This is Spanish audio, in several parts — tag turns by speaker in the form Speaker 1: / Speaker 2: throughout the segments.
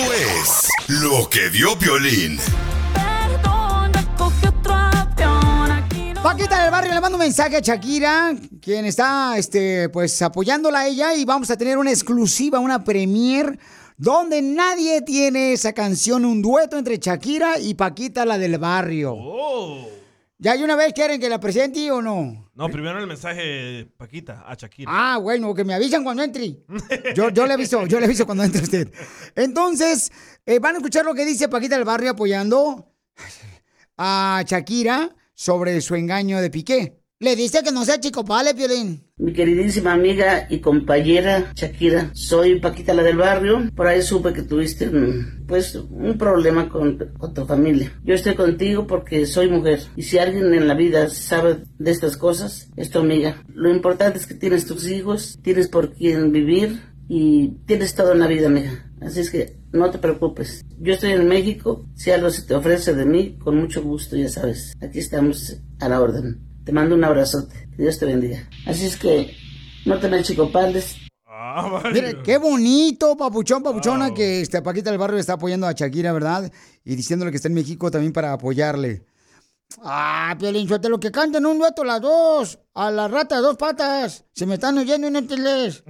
Speaker 1: Esto es lo que vio Violín.
Speaker 2: Paquita del barrio le mando un mensaje a Shakira, quien está este, pues apoyándola a ella y vamos a tener una exclusiva, una premier donde nadie tiene esa canción, un dueto entre Shakira y Paquita la del barrio. ¿Ya hay una vez quieren que la presente o no?
Speaker 3: No, primero el mensaje, Paquita, a Shakira.
Speaker 2: Ah, bueno, que me avisan cuando entre. Yo, yo le aviso, yo le aviso cuando entre usted. Entonces, eh, van a escuchar lo que dice Paquita del Barrio apoyando a Shakira sobre su engaño de Piqué. Le dice que no sea chico pale, Piolín.
Speaker 4: Mi queridísima amiga y compañera Shakira, soy Paquita la del barrio. Por ahí supe que tuviste mm, pues un problema con, con, tu familia. Yo estoy contigo porque soy mujer. Y si alguien en la vida sabe de estas cosas, es tu amiga. Lo importante es que tienes tus hijos, tienes por quién vivir y tienes todo en la vida, amiga. Así es que no te preocupes. Yo estoy en México. Si algo se te ofrece de mí, con mucho gusto, ya sabes. Aquí estamos a la orden. Te mando un abrazote. Que Dios te bendiga. Así es que no te me chicopales.
Speaker 2: Mire, qué bonito, papuchón, papuchona, que este Paquita del Barrio está apoyando a Shakira, ¿verdad? Y diciéndole que está en México también para apoyarle. Ah, Piolín, suerte lo que canten un dueto las dos. A la rata de dos patas. Se me están oyendo en el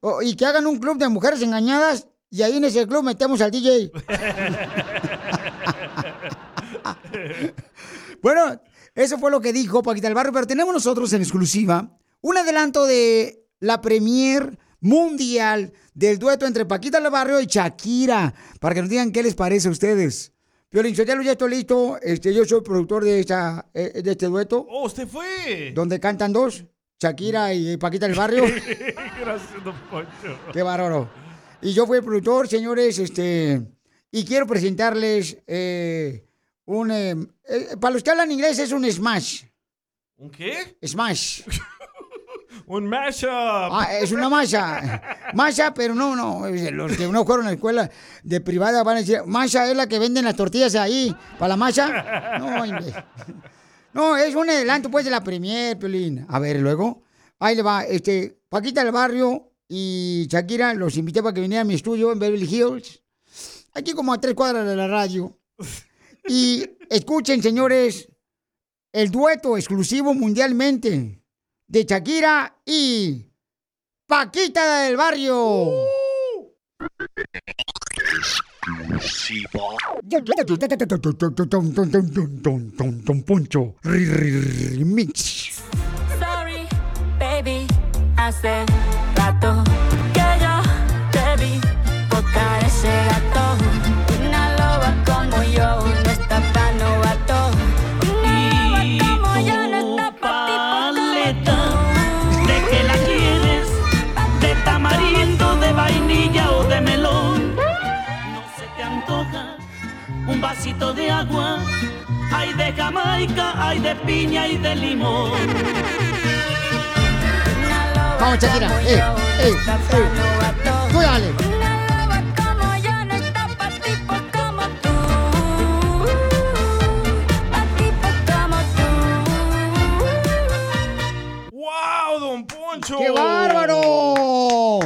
Speaker 2: oh, y que hagan un club de mujeres engañadas. Y ahí en ese club metemos al DJ. bueno, eso fue lo que dijo Paquita del Barrio, pero tenemos nosotros en exclusiva un adelanto de la premier mundial del dueto entre Paquita del Barrio y Shakira, para que nos digan qué les parece a ustedes. Piolín Sotelo, ya estoy listo. Este, yo soy productor de, esta, eh, de este dueto.
Speaker 3: ¡Oh, usted fue!
Speaker 2: Donde cantan dos, Shakira y Paquita del Barrio.
Speaker 3: Gracias, don Poncho.
Speaker 2: Qué bárbaro. Y yo fui el productor, señores, este, y quiero presentarles eh, un... eh, eh, para los que hablan inglés es un smash.
Speaker 3: ¿Un qué?
Speaker 2: Smash.
Speaker 3: Un mashup.
Speaker 2: Ah, es una masa. Masa, pero no, no. Los que no fueron a la escuela de privada van a decir, masa es la que venden las tortillas ahí, para la masa. No, no, es un adelanto pues de la premier, Piolín. A ver, luego, ahí le va, este, Paquita del Barrio y Shakira los invité para que vinieran a mi estudio en Beverly Hills. Aquí como a tres cuadras de la radio. Y escuchen, señores, el dueto exclusivo mundialmente de Shakira y Paquita del Barrio.
Speaker 5: Sorry, baby, hace rato
Speaker 6: Jamaica, hay de piña y de limón.
Speaker 2: Vamos, Shakira. Eh, eh, eh. Tú dale.
Speaker 5: Una loba como yo no está pa' tipos como tú. Pa' tipos como tú.
Speaker 3: ¡Wow, don Poncho!
Speaker 2: ¡Qué bárbaro!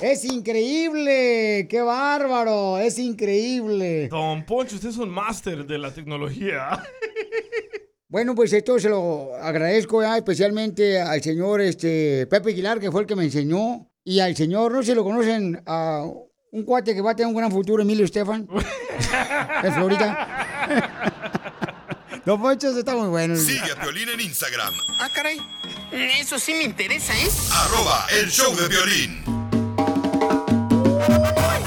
Speaker 2: Es increíble, qué bárbaro, es increíble.
Speaker 3: Don Poncho, usted es un máster de la tecnología.
Speaker 2: Bueno, pues esto se lo agradezco ya especialmente al señor este, Pepe Aguilar, que fue el que me enseñó, y al señor, no sé si lo conocen, a un cuate que va a tener un gran futuro, Emilio Estefan. en Florida. Don Poncho está muy bueno.
Speaker 1: Sigue a Piolín en Instagram,
Speaker 7: Ah, caray. Eso sí me interesa, ¿eh?
Speaker 1: arroba el show de violín.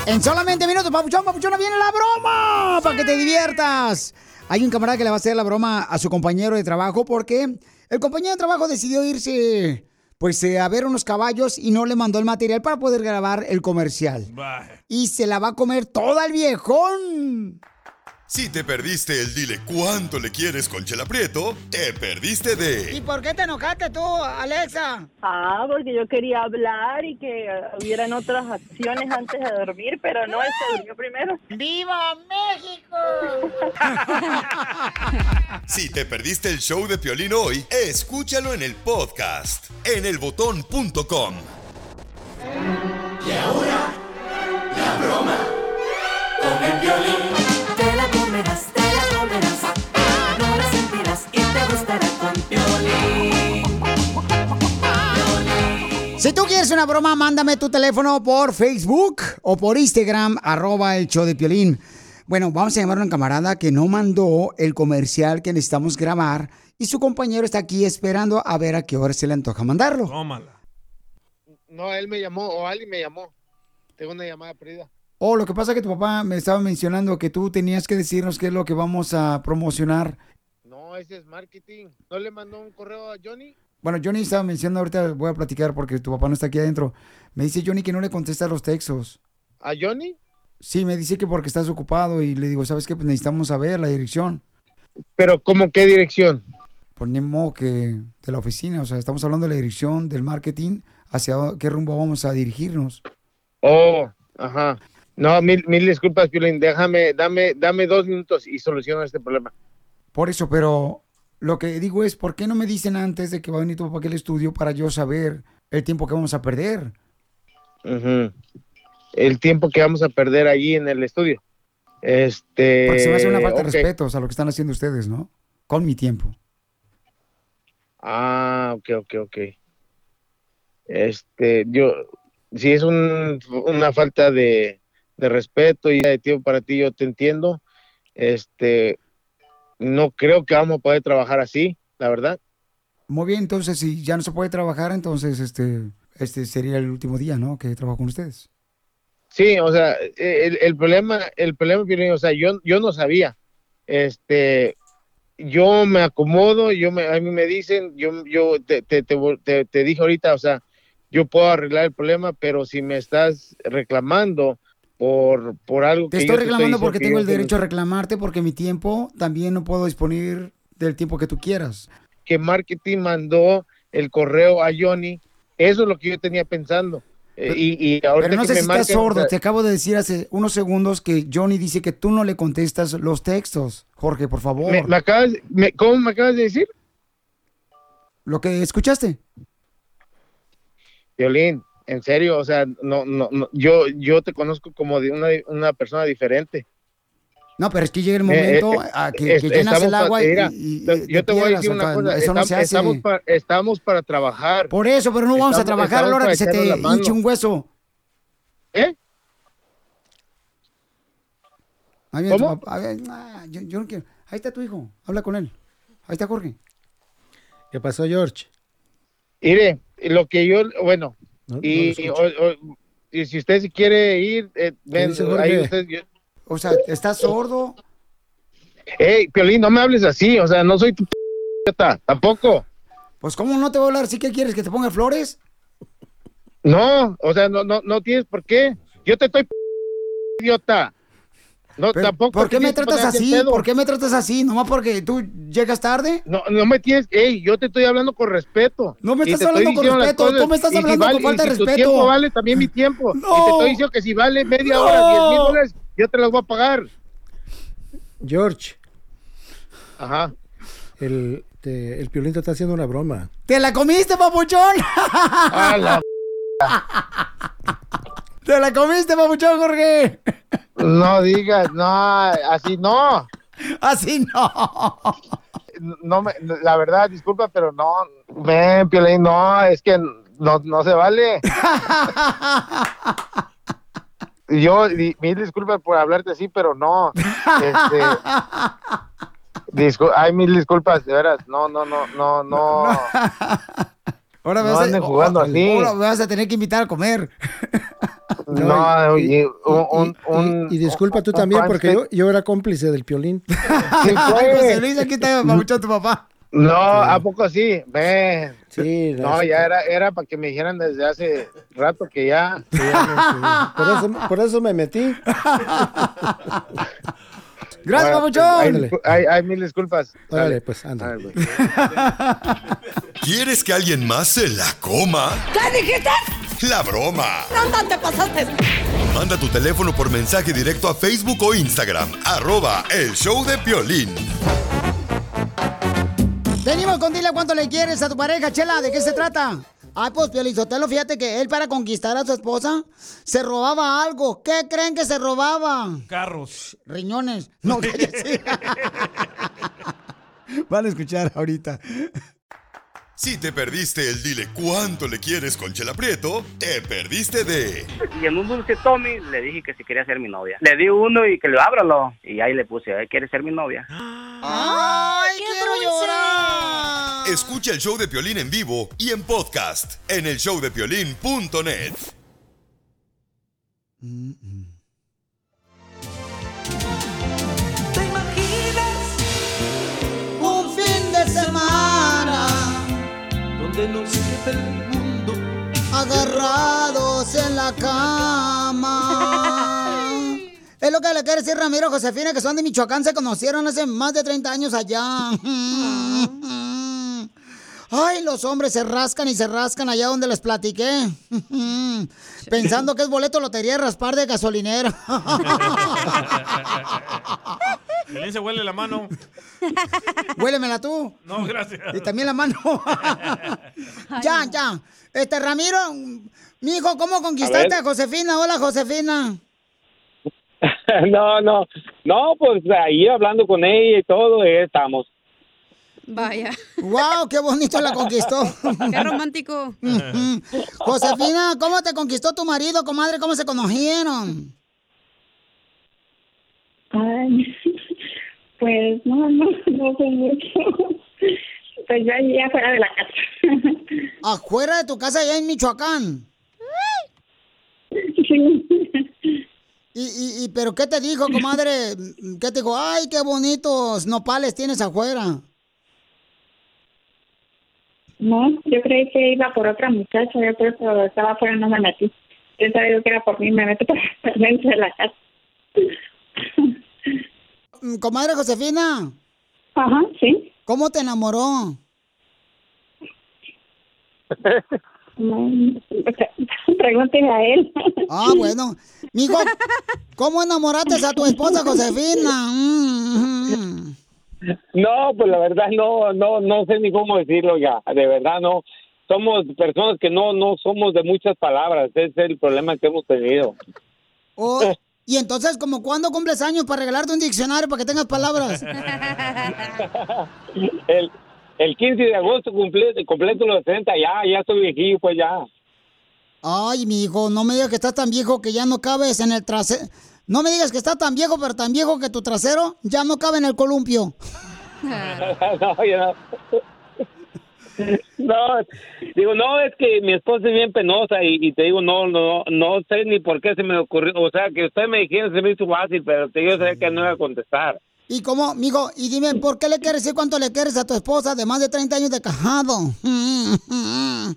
Speaker 2: En solamente minutos, papuchón, papuchona, viene la broma para que te diviertas. Hay un camarada que le va a hacer la broma a su compañero de trabajo porque el compañero de trabajo decidió irse pues eh, a ver unos caballos y no le mandó el material para poder grabar el comercial. Y se la va a comer toda el viejón.
Speaker 1: Si te perdiste el dile cuánto le quieres con Chela Prieto, te perdiste de
Speaker 2: por qué te enojaste tú, Alexa?
Speaker 8: Ah, porque yo quería hablar y que eh, hubieran otras acciones antes de dormir, pero no, él se durmió primero.
Speaker 2: ¡Viva México!
Speaker 1: Si te perdiste el show de Piolín hoy, escúchalo en el podcast, en elbotón.com.
Speaker 5: Te
Speaker 2: Una broma, mándame tu teléfono por Facebook o por Instagram, arroba el show de Piolín. Bueno, vamos a llamar a una camarada que no mandó el comercial que necesitamos grabar y su compañero está aquí esperando a ver a qué hora se le antoja mandarlo.
Speaker 3: Tómala.
Speaker 9: No, él me llamó o alguien me llamó. Tengo una llamada perdida.
Speaker 2: Oh, lo que pasa es que tu papá me estaba mencionando que tú tenías que decirnos qué es lo que vamos a promocionar.
Speaker 9: No, ese es marketing. ¿No le mandó un correo a Johnny?
Speaker 2: Bueno, Johnny estaba mencionando, ahorita voy a platicar porque tu papá no está aquí adentro. Me dice Johnny que no le contesta los textos.
Speaker 9: ¿A Johnny?
Speaker 2: Sí, me dice que porque estás ocupado y le digo, ¿sabes qué? Pues necesitamos saber la dirección.
Speaker 9: ¿Pero cómo qué dirección?
Speaker 2: Ponemos que de la oficina, o sea, estamos hablando de la dirección del marketing, hacia qué rumbo vamos a dirigirnos.
Speaker 9: Oh, ajá. No, mil, mil disculpas, Piolín. Déjame, dame, dame dos minutos y soluciono este problema.
Speaker 2: Por eso, pero lo que digo es, ¿por qué no me dicen antes de que va a venir tu papá aquí al estudio para yo saber el tiempo que vamos a perder?
Speaker 9: El tiempo que vamos a perder allí en el estudio. Este.
Speaker 2: Porque se me hace una falta de respeto o sea, lo que están haciendo ustedes, ¿no? Con mi tiempo.
Speaker 9: Ah, ok, ok, ok. Este, yo, si es un- una falta de, de respeto y de tiempo para ti, yo te entiendo. Este, no creo que vamos a poder trabajar así, la verdad.
Speaker 2: Muy bien, entonces si ya no se puede trabajar, entonces este, este sería el último día, ¿no? Que trabajo con ustedes.
Speaker 9: Sí, o sea, el, el problema, el problema, o sea, yo, yo no sabía. Este, yo me acomodo, yo me, a mí me dicen, yo, yo te, te, te, te- te dije ahorita, o sea, yo puedo arreglar el problema, pero si me estás reclamando por, por algo
Speaker 2: Te
Speaker 9: que
Speaker 2: estoy
Speaker 9: yo
Speaker 2: reclamando
Speaker 9: diciendo
Speaker 2: porque
Speaker 9: que
Speaker 2: tengo el derecho a reclamarte porque mi tiempo también no puedo disponer del tiempo que tú quieras.
Speaker 9: que marketing mandó el correo a Johnny, eso es lo que yo tenía pensando. Eh, y, y ahorita
Speaker 2: Pero no
Speaker 9: que
Speaker 2: sé
Speaker 9: me
Speaker 2: si estás sordo. Te acabo de decir hace unos segundos que Johnny dice que tú no le contestas los textos. Jorge, por favor.
Speaker 9: me, me acabas, me- ¿cómo me acabas de decir?
Speaker 2: ¿Lo que escuchaste?
Speaker 9: Violín, en serio, o sea, no, no, no, yo, yo te conozco como de una, una persona diferente.
Speaker 2: No, pero es que llega el
Speaker 9: Eh,
Speaker 2: momento
Speaker 9: eh,
Speaker 2: a que,
Speaker 9: es-
Speaker 2: que llenas el agua y,
Speaker 9: mira,
Speaker 2: y-
Speaker 9: yo
Speaker 2: y
Speaker 9: te voy a decir una cosa,
Speaker 2: Eso no
Speaker 9: estamos,
Speaker 2: se hace.
Speaker 9: estamos, pa- estamos para trabajar.
Speaker 2: Por eso, pero no vamos a trabajar a la hora que se te hinche un hueso.
Speaker 9: ¿Eh?
Speaker 2: Ahí viene tu
Speaker 9: ¿Cómo?
Speaker 2: papá. A ver, ah, yo, yo no quiero. Ahí está tu hijo. Habla con él. Ahí está Jorge.
Speaker 10: ¿Qué pasó, George?
Speaker 9: Mire, lo que yo, bueno,
Speaker 10: No-
Speaker 9: y, o- o- y si usted quiere ir, eh, ven, ahí usted, yo-
Speaker 2: O sea, ¿estás sordo?
Speaker 9: Ey, Piolín, no me hables así, o sea, no soy tu idiota, tampoco.
Speaker 2: Pues, ¿cómo no te voy a hablar? ¿Sí que quieres que te ponga flores?
Speaker 9: No, o sea, no, no, no tienes por qué. Yo te estoy idiota. No,
Speaker 2: Pero,
Speaker 9: tampoco.
Speaker 2: ¿Por qué me tratas así? ¿Por qué me tratas así? ¿Nomás porque tú llegas tarde?
Speaker 9: No, no me tienes, ey, yo te estoy hablando con respeto.
Speaker 2: No me estás hablando con respeto, tú me estás
Speaker 9: si
Speaker 2: hablando con falta de
Speaker 9: si tu
Speaker 2: respeto.
Speaker 9: tiempo vale también mi tiempo.
Speaker 2: No.
Speaker 9: Y te estoy diciendo que si vale media
Speaker 2: No.
Speaker 9: hora, diez mil dólares, yo te las voy a pagar.
Speaker 10: George,
Speaker 9: Ajá.
Speaker 10: el, te- el piolín te está haciendo una broma.
Speaker 2: ¡Te la comiste, papuchón!
Speaker 9: A la
Speaker 2: ¡Te la comiste, papuchón, Jorge!
Speaker 9: No digas, no, así no.
Speaker 2: Así no.
Speaker 9: No me, la verdad, disculpa, pero no, ven, Piolín, no, es que no, no se vale. yo, di- mil disculpas por hablarte así, pero no. Este, discu- ay, mil disculpas, de veras. No, no, no, no, no.
Speaker 2: Ahora
Speaker 9: No
Speaker 2: vas, a,
Speaker 9: jugando así.
Speaker 2: ahora me vas a tener que invitar a comer.
Speaker 9: No, oye, un, un, un-
Speaker 10: Y disculpa tú
Speaker 9: un
Speaker 10: también, porque yo, yo era cómplice del piolín.
Speaker 9: Sí, fue.
Speaker 2: José Luis, aquí está papuchón tu papá.
Speaker 9: No, ¿a poco sí? Ven.
Speaker 10: Sí,
Speaker 9: No, ya era, era para que me dijeran desde hace rato que ya.
Speaker 10: Por eso, por eso me metí.
Speaker 2: Gracias, papuchón.
Speaker 9: Hay, hay- hay mil disculpas. Sale.
Speaker 10: pues, anda.
Speaker 1: ¿Quieres que alguien más se la coma?
Speaker 11: ¿Qué dijiste?
Speaker 1: La broma.
Speaker 11: ¿Dónde te pasaste?
Speaker 1: Manda tu teléfono por mensaje directo a Facebook o Instagram. Arroba el show de Piolín.
Speaker 2: Venimos con dile cuánto le quieres a tu pareja, Chela. ¿De qué se trata? Ay, pues, Piolizotelo, fíjate que él para conquistar a su esposa se robaba algo. ¿Qué creen que se robaba?
Speaker 3: Carros.
Speaker 2: Riñones. No. Van a escuchar ahorita.
Speaker 1: Si te perdiste el dile cuánto le quieres con Chela Prieto, te perdiste de
Speaker 12: Y en un dulce Tommy le dije que si quería ser mi novia. Le di uno y que le ábralo. Y ahí le puse, "Eh, ¿quieres ser mi novia?
Speaker 2: ¡Ay, quiero llorar!
Speaker 1: Escucha el show de Piolín en vivo y en podcast en el showdepiolín.net.
Speaker 11: ¿Te donde nos quede el mundo?
Speaker 2: agarrados en la cama. Es lo que le quiere decir Ramiro Josefina, que son de Michoacán, se conocieron hace más de 30 años allá. Ay, los hombres se rascan y se rascan allá donde les platiqué. Pensando que es boleto lotería raspar de gasolinera.
Speaker 3: Piolín se huele la mano.
Speaker 2: Huélemela tú.
Speaker 3: No, gracias.
Speaker 2: Y también la mano. ya, ya. Este, Ramiro, mijo, ¿cómo conquistaste
Speaker 13: A.
Speaker 2: Josefina? Hola, Josefina.
Speaker 13: no, no, no, pues ahí hablando con ella y todo, ahí estamos.
Speaker 14: Vaya.
Speaker 2: ¡Wow! ¡Qué bonito la conquistó!
Speaker 14: ¡Qué romántico!
Speaker 2: Josefina, ¿cómo te conquistó tu marido, comadre? ¿Cómo se conocieron?
Speaker 15: Ay, pues no, no, no sé mucho. Pues yo allí afuera de la casa.
Speaker 2: Afuera de tu casa, allá en Michoacán.
Speaker 15: Sí.
Speaker 2: ¿Y, y, y pero qué te dijo, comadre? ¿Qué te dijo? ¡Ay, qué bonitos nopales tienes afuera!
Speaker 15: No, yo creí que iba por otra muchacha, yo por eso estaba afuera, no me metí. Yo sabía que era por mí, me meto para dentro de la casa.
Speaker 2: Mm, Comadre Josefina.
Speaker 15: Ajá, sí.
Speaker 2: ¿Cómo te enamoró?
Speaker 15: Pregúntele a él.
Speaker 2: Ah, bueno. Mijo, ¿cómo enamoraste a tu esposa Josefina? Mm,
Speaker 13: No, pues la verdad no, no, no sé ni cómo decirlo ya, de verdad no. Somos personas que no, no somos de muchas palabras, ese es el problema que hemos tenido.
Speaker 2: Oh, y entonces, ¿como cuándo cumples años para regalarte un diccionario para que tengas palabras?
Speaker 13: El, el 15 de agosto cumple, completo los 60, ya, ya estoy viejillo, pues ya.
Speaker 2: Ay, mi hijo, no me digas que estás tan viejo que ya no cabes en el trasero. No me digas que estás tan viejo, pero tan viejo que tu trasero ya no cabe en el columpio.
Speaker 13: no, ya no. No, digo, no, es que mi esposa es bien penosa y, y te digo, no, no, no sé ni por qué se me ocurrió, o sea, que usted me dijera se me hizo fácil, pero te digo, sé que no iba a contestar.
Speaker 2: ¿Y cómo, mijo? Y dime, ¿por qué le quieres decir cuánto le quieres a tu esposa de más de 30 años de cajado?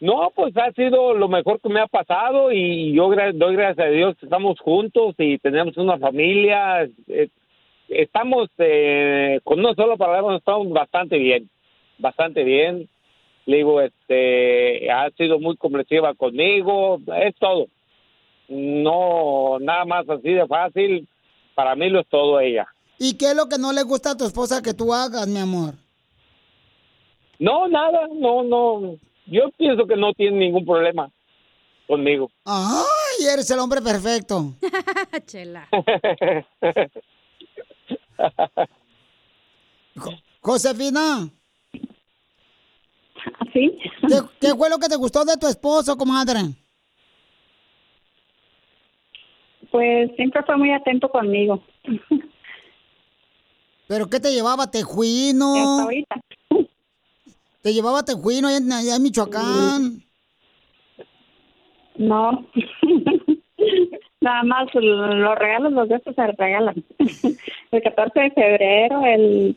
Speaker 13: No, pues ha sido lo mejor que me ha pasado y yo doy gracias a Dios que estamos juntos y tenemos una familia. eh, estamos, eh, con una sola palabra, estamos bastante bien, bastante bien. Le digo, este, ha sido muy comprensiva conmigo, es todo. No, nada más así de fácil, para mí lo es todo ella.
Speaker 2: ¿Y qué es lo que no le gusta a tu esposa que tú hagas, mi amor?
Speaker 13: No, nada, no, no, yo pienso que no tiene ningún problema conmigo.
Speaker 2: Ay, eres el hombre perfecto.
Speaker 14: Chela.
Speaker 2: Josefina.
Speaker 15: ¿Sí?
Speaker 2: ¿Qué, qué fue lo que te gustó de tu esposo, comadre?
Speaker 15: Pues siempre fue muy atento conmigo.
Speaker 2: ¿Pero qué te llevaba, tejuino?
Speaker 15: Hasta ahorita.
Speaker 2: ¿Te llevaba tejuino allá en, allá en Michoacán?
Speaker 15: No. Nada más los regalos, los de estos se regalan. El 14 de febrero, el,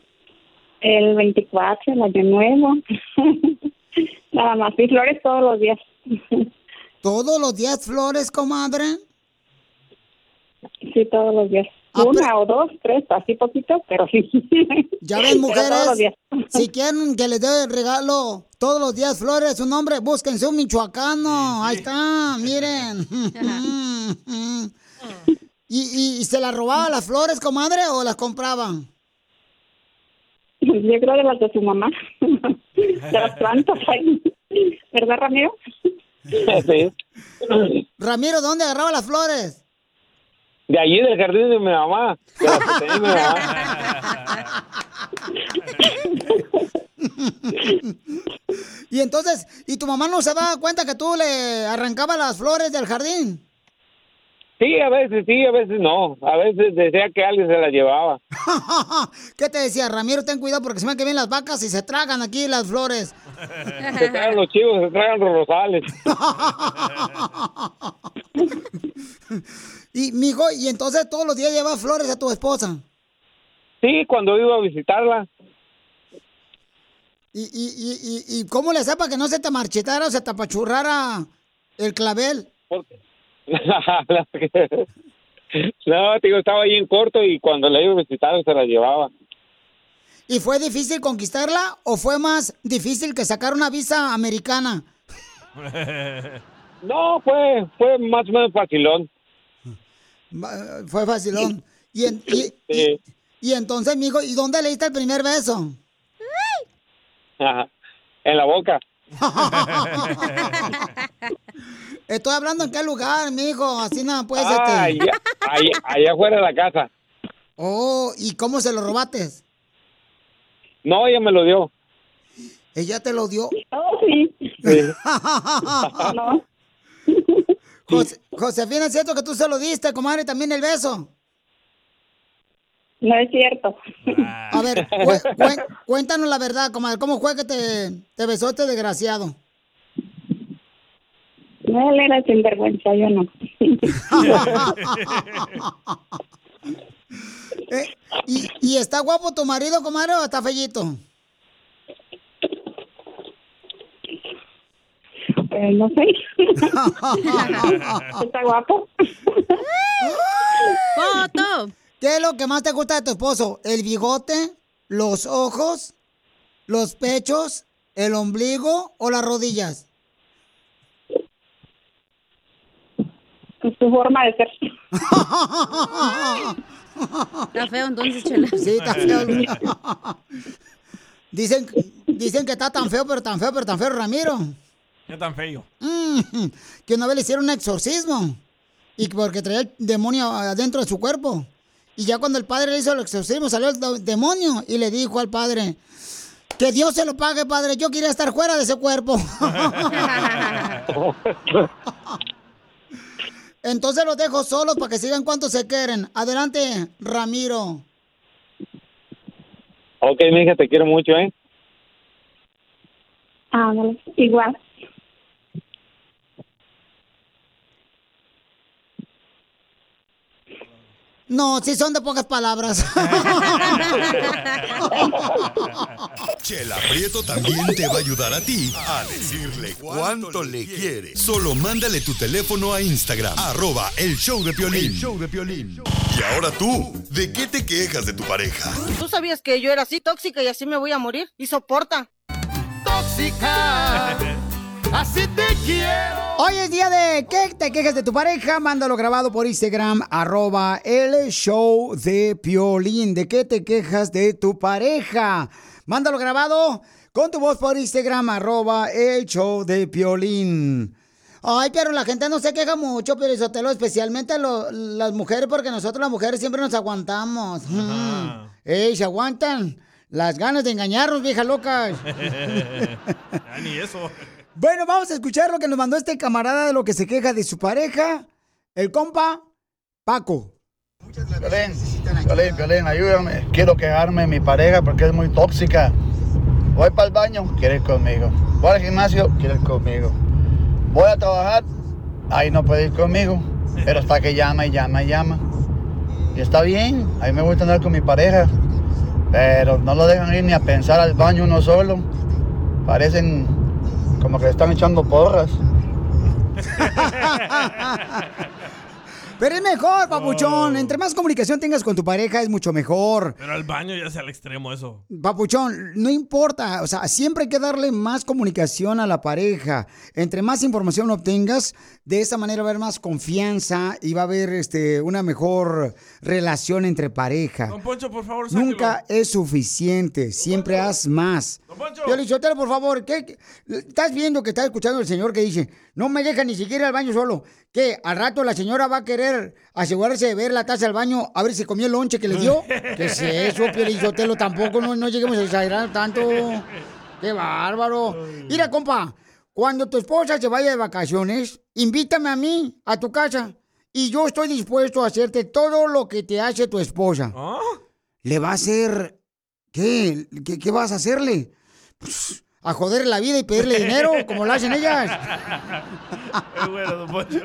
Speaker 15: el 24, el Año Nuevo. Nada más. Y flores todos los días.
Speaker 2: ¿Todos los días flores, comadre?
Speaker 15: Sí, todos los días. Una o dos, tres, así poquito, pero sí.
Speaker 2: Ya ven, mujeres, si quieren que les dé el regalo todos los días flores, un hombre, búsquense un michoacano. Ahí está, miren. ¿Y, y, y se las robaba las flores, comadre, o las compraban?
Speaker 15: Yo creo de las de su mamá. De las plantas. ahí. ¿Verdad, Ramiro?
Speaker 13: Sí.
Speaker 2: Ramiro, ¿dónde agarraba las flores?
Speaker 13: De allí del jardín de mi mamá. De las que tenía mi mamá.
Speaker 2: Y entonces, ¿y tu mamá no se daba cuenta que tú le arrancabas las flores del jardín?
Speaker 13: Sí, a veces sí, a veces no. A veces decía que alguien se la llevaba.
Speaker 2: ¿Qué te decía, Ramiro? Ten cuidado porque se me que vienen las vacas y se tragan aquí las flores.
Speaker 13: Se tragan los chivos, se tragan los rosales.
Speaker 2: Y, mijo, y entonces todos los días llevas flores a tu esposa.
Speaker 13: Sí, cuando iba a visitarla.
Speaker 2: ¿Y, y, y, y, y cómo le hacía para que no se te marchitara o se te apachurrara el clavel?
Speaker 13: no, te digo, estaba ahí en corto y cuando la iba a visitar se la llevaba.
Speaker 2: ¿Y fue difícil conquistarla o fue más difícil que sacar una visa americana?
Speaker 13: No, fue, fue más o menos facilón.
Speaker 2: Fue facilón. Y, en- y,
Speaker 13: Sí.
Speaker 2: y entonces, mijo, ¿y dónde le diste el primer beso?
Speaker 13: En la boca.
Speaker 2: Estoy hablando en qué lugar, mijo, así nada, pues.
Speaker 13: Ah,
Speaker 2: este.
Speaker 13: allá, allá, allá afuera de la casa.
Speaker 2: Oh, ¿y cómo se lo robaste?
Speaker 13: No, ella me lo dio.
Speaker 2: ¿Ella te lo dio?
Speaker 15: Oh, sí.
Speaker 2: no. Josefina, ¿es cierto que tú se lo diste, comadre, también el beso?
Speaker 15: No es cierto.
Speaker 2: A ver, cu- cu- cuéntanos la verdad, comadre. ¿Cómo fue que te, te besó este desgraciado?
Speaker 15: No, él era sinvergüenza, yo no.
Speaker 2: Eh, ¿y, ¿Y está guapo tu marido, comadre, o está fellito?
Speaker 15: Eh, no sé. ¿Está guapo?
Speaker 2: ¡Foto! ¿Qué es lo que más te gusta de tu esposo? ¿El bigote? ¿Los ojos? ¿Los pechos? ¿El ombligo o las rodillas?
Speaker 15: Su forma de ser.
Speaker 14: Está feo entonces, chela.
Speaker 2: Sí, está feo. Dicen, dicen que está tan feo, pero tan feo, pero tan feo, Ramiro.
Speaker 3: ¿Qué tan feo?
Speaker 2: Mm, que una vez le hicieron un exorcismo. Y porque traía el demonio adentro de su cuerpo. Y ya cuando el padre le hizo el exorcismo, salió el demonio y le dijo al padre, que Dios se lo pague, padre, yo quería estar fuera de ese cuerpo. Entonces los dejo solos para que sigan cuanto se quieren. Adelante, Ramiro.
Speaker 13: Ok, mija, te quiero mucho, ¿eh?
Speaker 15: Ah, no, igual.
Speaker 2: No, sí son de pocas palabras.
Speaker 1: Chela Prieto también te va a ayudar a ti a decirle cuánto le quiere. Solo mándale tu teléfono a Instagram, arroba el show de Piolín.
Speaker 16: El
Speaker 1: show de Y ahora tú, ¿de qué te quejas de tu pareja?
Speaker 16: ¿Tú sabías que yo era así tóxica y así me voy a morir? Y soporta. Tóxica. Así te quiero.
Speaker 2: Hoy es día de que te quejes de tu pareja. Mándalo grabado por Instagram, arroba el show de Piolín. ¿De qué te quejas de tu pareja? Mándalo grabado con tu voz por Instagram, arroba el show de Piolín. Ay, pero la gente no se queja mucho, pero Isotelo, especialmente lo- las mujeres, porque nosotros las mujeres siempre nos aguantamos. Mm. Ey, se aguantan las ganas de engañarnos, viejas locas.
Speaker 3: Ah, ni eso.
Speaker 2: Bueno, vamos a escuchar lo que nos mandó este camarada de lo que se queja de su pareja. El compa Paco.
Speaker 17: Violín, Violín, Violín, ayúdame. Quiero quejarme de mi pareja porque es muy tóxica. Voy para el baño, quiere ir conmigo. Voy al gimnasio, quiere ir conmigo. Voy a trabajar, ahí no puede ir conmigo. Pero hasta que llama y llama y llama. Y está bien, a mí me gusta andar con mi pareja. Pero no lo dejan ir ni a pensar al baño uno solo. Parecen como que le están echando porras.
Speaker 2: Pero es mejor, papuchón. Entre más comunicación tengas con tu pareja es mucho mejor.
Speaker 3: Pero al baño ya es al extremo eso.
Speaker 2: Papuchón, no importa, o sea, siempre hay que darle más comunicación a la pareja. Entre más información obtengas, de esa manera va a haber más confianza y va a haber este, una mejor relación entre pareja.
Speaker 3: Don Poncho, por favor, sáquelo.
Speaker 2: Nunca es suficiente, siempre haz más. Piolichotelo, por favor, ¿qué, qué- estás viendo que está escuchando el señor que dice, no me deja ni siquiera al baño solo? ¿Qué? ¿Al rato la señora va a querer asegurarse de ver la taza del baño a ver si comió el lonche que le dio? ¿Qué es eso, Piolichotelo? Tampoco no, no lleguemos a exagerar tanto. ¡Qué bárbaro! Mira, compa, cuando tu esposa se vaya de vacaciones, invítame a mí, a tu casa, y yo estoy dispuesto a hacerte todo lo que te hace tu esposa. ¿Le va a hacer... ¿Qué? ¿Qué, qué vas a hacerle? Pues, a joder la vida y pedirle dinero, como lo hacen ellas.
Speaker 3: Es bueno, Don Poncho.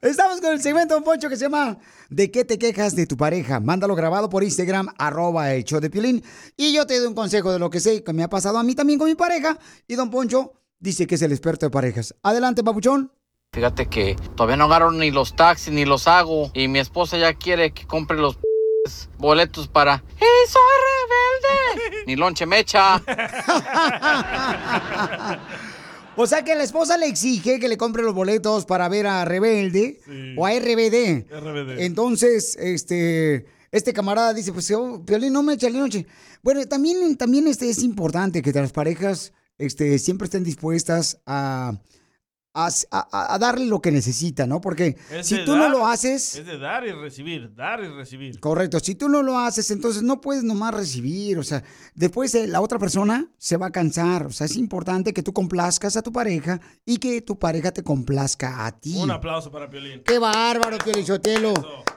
Speaker 2: Estamos con el segmento, Don Poncho, que se llama ¿De qué te quejas de tu pareja? Mándalo grabado por Instagram, arroba el show de Piolín. Y yo te doy un consejo de lo que sé que me ha pasado a mí también con mi pareja. Y Don Poncho dice que es el experto de parejas. Adelante, papuchón.
Speaker 18: Fíjate que todavía no agarro ni los taxis ni los hago y mi esposa ya quiere que compre los p- boletos para ¡Y soy rebelde! Ni lonche mecha.
Speaker 2: O sea que la esposa le exige que le compre los boletos para ver a Rebelde o a RBD.
Speaker 3: RBD.
Speaker 2: Entonces, este, este camarada dice, pues, oh, Piolín, no me echa la noche. Bueno, también, también este, es importante que las parejas este, siempre estén dispuestas a, a, a- a darle lo que necesita, ¿no? Porque
Speaker 3: Es
Speaker 2: si tú no lo haces...
Speaker 3: Es de dar y recibir, dar y recibir.
Speaker 2: Correcto, si tú no lo haces, entonces no puedes nomás recibir, o sea, después eh, la otra persona se va a cansar, o sea, es importante que tú complazcas a tu pareja y que tu pareja te complazca a ti.
Speaker 3: Un aplauso para Piolín.
Speaker 2: ¡Qué bárbaro, Piolichotelo!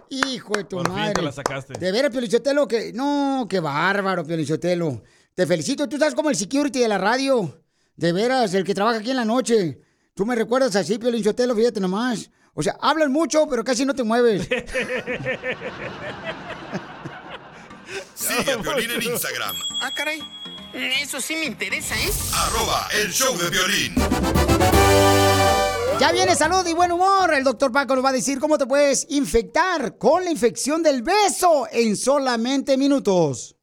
Speaker 2: Hijo de tu
Speaker 3: Por fin
Speaker 2: madre.
Speaker 3: te la sacaste.
Speaker 2: De veras, Piolichotelo, que... No, qué bárbaro, Piolichotelo. Te felicito, tú estás como el security de la radio. De veras, el que trabaja aquí en la noche. Tú me recuerdas así, Piolichotelo, fíjate nomás. O sea, hablas mucho, pero casi no te mueves.
Speaker 1: Sigue a Piolín en Instagram,
Speaker 7: Ah, caray. Eso sí me interesa, ¿eh?
Speaker 1: arroba el show de violín.
Speaker 2: Ya viene salud y buen humor. El doctor Paco nos va a decir cómo te puedes infectar con la infección del beso en solamente minutos.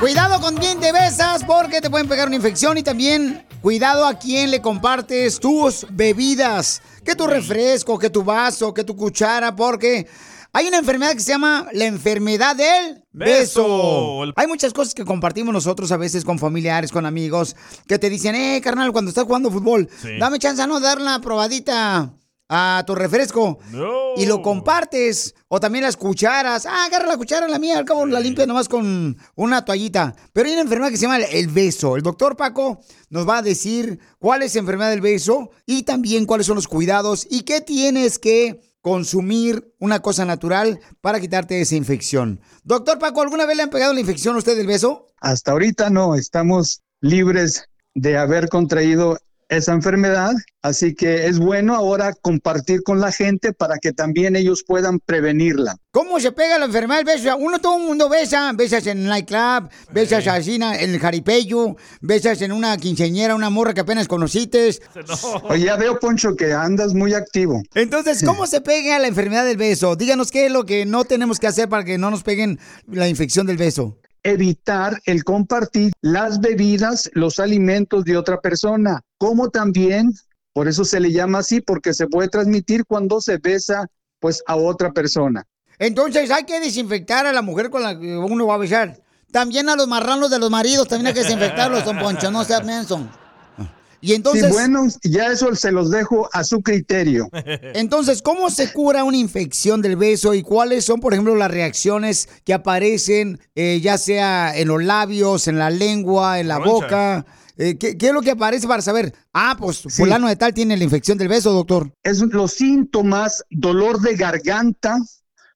Speaker 2: Cuidado con quién te besas porque te pueden pegar una infección y también cuidado a quién le compartes tus bebidas, que tu refresco, que tu vaso, que tu cuchara, porque hay una enfermedad que se llama la enfermedad del beso.
Speaker 3: Beso.
Speaker 2: Hay muchas cosas que compartimos nosotros a veces con familiares, con amigos, que te dicen, eh, carnal, cuando estás jugando fútbol,
Speaker 3: Sí.
Speaker 2: dame chance a no dar una probadita a tu refresco. Y lo compartes. O también las cucharas. Ah, agarra la cuchara, la mía, al cabo la limpia nomás con una toallita. Pero hay una enfermedad que se llama el- el beso. El doctor Paco nos va a decir cuál es la enfermedad del beso y también cuáles son los cuidados y qué tienes que consumir una cosa natural para quitarte esa infección. Doctor Paco, ¿alguna vez le han pegado la infección a usted del beso?
Speaker 19: Hasta ahorita no, estamos libres de haber contraído esa enfermedad, así que es bueno ahora compartir con la gente para que también ellos puedan prevenirla.
Speaker 2: ¿Cómo se pega la enfermedad del beso? Uno, todo el mundo besa, besas en un nightclub, besas así en el jaripeyo, besas en una quinceñera, una morra que apenas conociste.
Speaker 19: Oye, ya veo, Poncho, que andas muy activo.
Speaker 2: Entonces, ¿cómo se pega la enfermedad del beso? Díganos qué es lo que no tenemos que hacer para que no nos peguen la infección del beso.
Speaker 19: Evitar el compartir las bebidas, los alimentos de otra persona, como también, por eso se le llama así, porque se puede transmitir cuando se besa pues a otra persona.
Speaker 2: Entonces, hay que desinfectar a la mujer con la que uno va a besar. También a los marranos de los maridos, también hay que desinfectarlos, don Poncho, no seas menso. Y entonces...
Speaker 19: Sí, bueno, ya eso se los dejo a su criterio.
Speaker 2: Entonces, ¿cómo se cura una infección del beso y cuáles son, por ejemplo, las reacciones que aparecen, eh, ya sea en los labios, en la lengua, en la boca? eh, ¿qué, qué es lo que aparece para saber? Ah, pues fulano de tal tiene la infección del beso, doctor.
Speaker 19: Es los síntomas, dolor de garganta,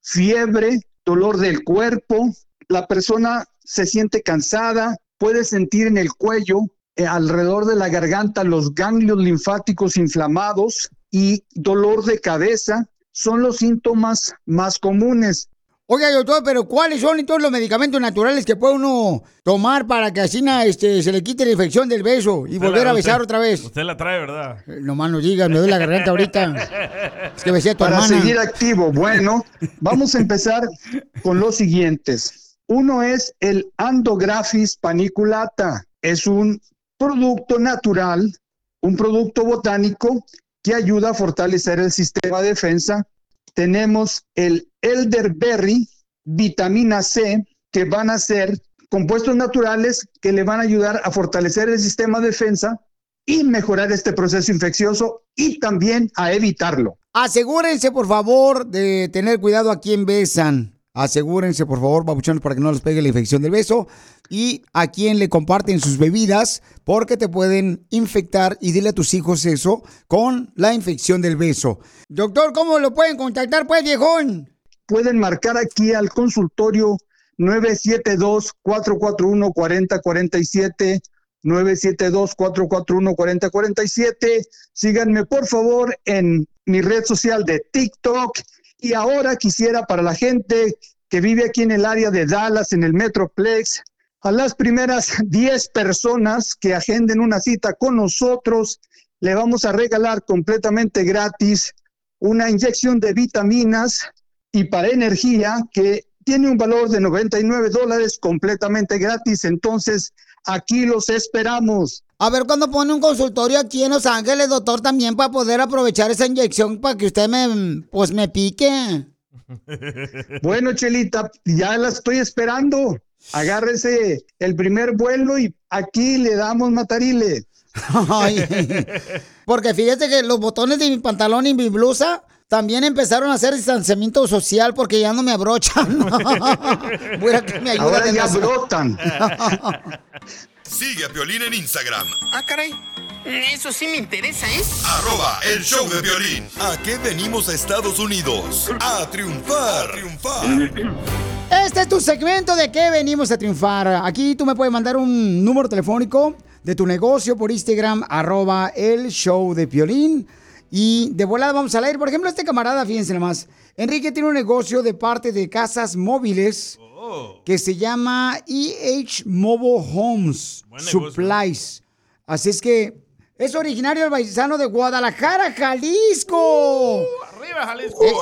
Speaker 19: fiebre, dolor del cuerpo, la persona se siente cansada, puede sentir en el cuello, alrededor de la garganta, los ganglios linfáticos inflamados y dolor de cabeza son los síntomas más comunes.
Speaker 2: Oiga, doctor, pero ¿cuáles son entonces los medicamentos naturales que puede uno tomar para que así na, este, se le quite la infección del beso y
Speaker 3: Usted
Speaker 2: volver
Speaker 3: la-
Speaker 2: a besar
Speaker 3: usted-
Speaker 2: otra vez?
Speaker 3: Usted la trae, ¿verdad?
Speaker 2: Eh, Nomás no digas, me duele la garganta ahorita. Es que besé a tu
Speaker 19: Para
Speaker 2: hermana.
Speaker 19: seguir activo, bueno, vamos a empezar con los siguientes. Uno es el Andographis paniculata. Es un producto natural, un producto botánico que ayuda a fortalecer el sistema de defensa. Tenemos el elderberry, vitamina C, que van a ser compuestos naturales que le van a ayudar a fortalecer el sistema de defensa y mejorar este proceso infeccioso y también a evitarlo.
Speaker 2: Asegúrense, por favor, de tener cuidado a quién besan. Asegúrense, por favor, babuchones, para que no les pegue la infección del beso. Y a quién le comparten sus bebidas, porque te pueden infectar. Y dile a tus hijos eso con la infección del beso. Doctor, ¿cómo lo pueden contactar, pues, viejón?
Speaker 19: Pueden marcar aquí al consultorio 972-441-4047. 972-441-4047. Síganme por favor en mi red social de TikTok. Y ahora quisiera para la gente que vive aquí en el área de Dallas, en el Metroplex, a las primeras 10 personas que agenden una cita con nosotros, le vamos a regalar completamente gratis una inyección de vitaminas y para energía que tiene un valor de 99 dólares completamente gratis. Entonces, aquí los esperamos.
Speaker 2: A ver, cuando pone un consultorio aquí en Los Ángeles, doctor, también para poder aprovechar esa inyección para que usted me, pues, me pique.
Speaker 19: Bueno, Chelita, ya la estoy esperando. Agárrese el primer vuelo y aquí le damos matarile.
Speaker 2: Porque fíjate que los botones de mi pantalón y mi blusa también empezaron a hacer distanciamiento social porque ya no me abrochan. Voy a que me ayuden
Speaker 19: Ahora ya brotan.
Speaker 1: Sigue a Piolín en Instagram,
Speaker 7: Ah, caray. Eso sí me interesa, ¿eh?
Speaker 1: arroba el show de violín. ¿A qué venimos a Estados Unidos? A triunfar, a triunfar.
Speaker 2: Este es tu segmento de que venimos a triunfar. Aquí tú me puedes mandar un número telefónico de tu negocio por Instagram, arroba el show de Piolín. Y de volada vamos al aire. Por ejemplo, este camarada, fíjense nomás. Enrique tiene un negocio de parte de casas móviles que se llama EH Mobile Homes. Supplies. Así es que es originario del paisano de Guadalajara, Jalisco.
Speaker 3: ¡Arriba, Jalisco!
Speaker 2: Eh,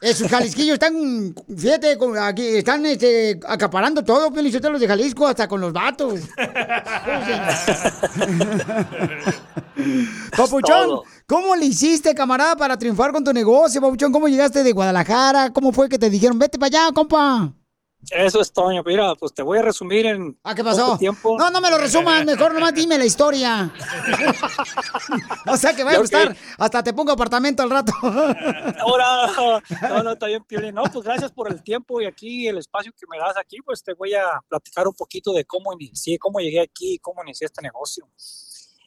Speaker 2: esos jalisquillos están, fíjate, aquí están este, acaparando todo, los de Jalisco, hasta con los vatos. Papuchón. ¿cómo le hiciste, camarada, para triunfar con tu negocio, Papuchón? ¿Cómo llegaste de Guadalajara? ¿Cómo fue que te dijeron, vete para allá, compa?
Speaker 20: Eso es Toño. Mira, pues te voy a resumir en
Speaker 2: ¿Ah, qué pasó?
Speaker 20: tiempo.
Speaker 2: No, no me lo resumas, mejor nomás dime la historia. o sea que va a gustar, hasta te pongo apartamento al rato.
Speaker 20: Ahora, no, no, está bien, Piolín. No, pues gracias por el tiempo y aquí el espacio que me das aquí, pues te voy a platicar un poquito de cómo inicié, cómo llegué aquí y cómo inicié este negocio.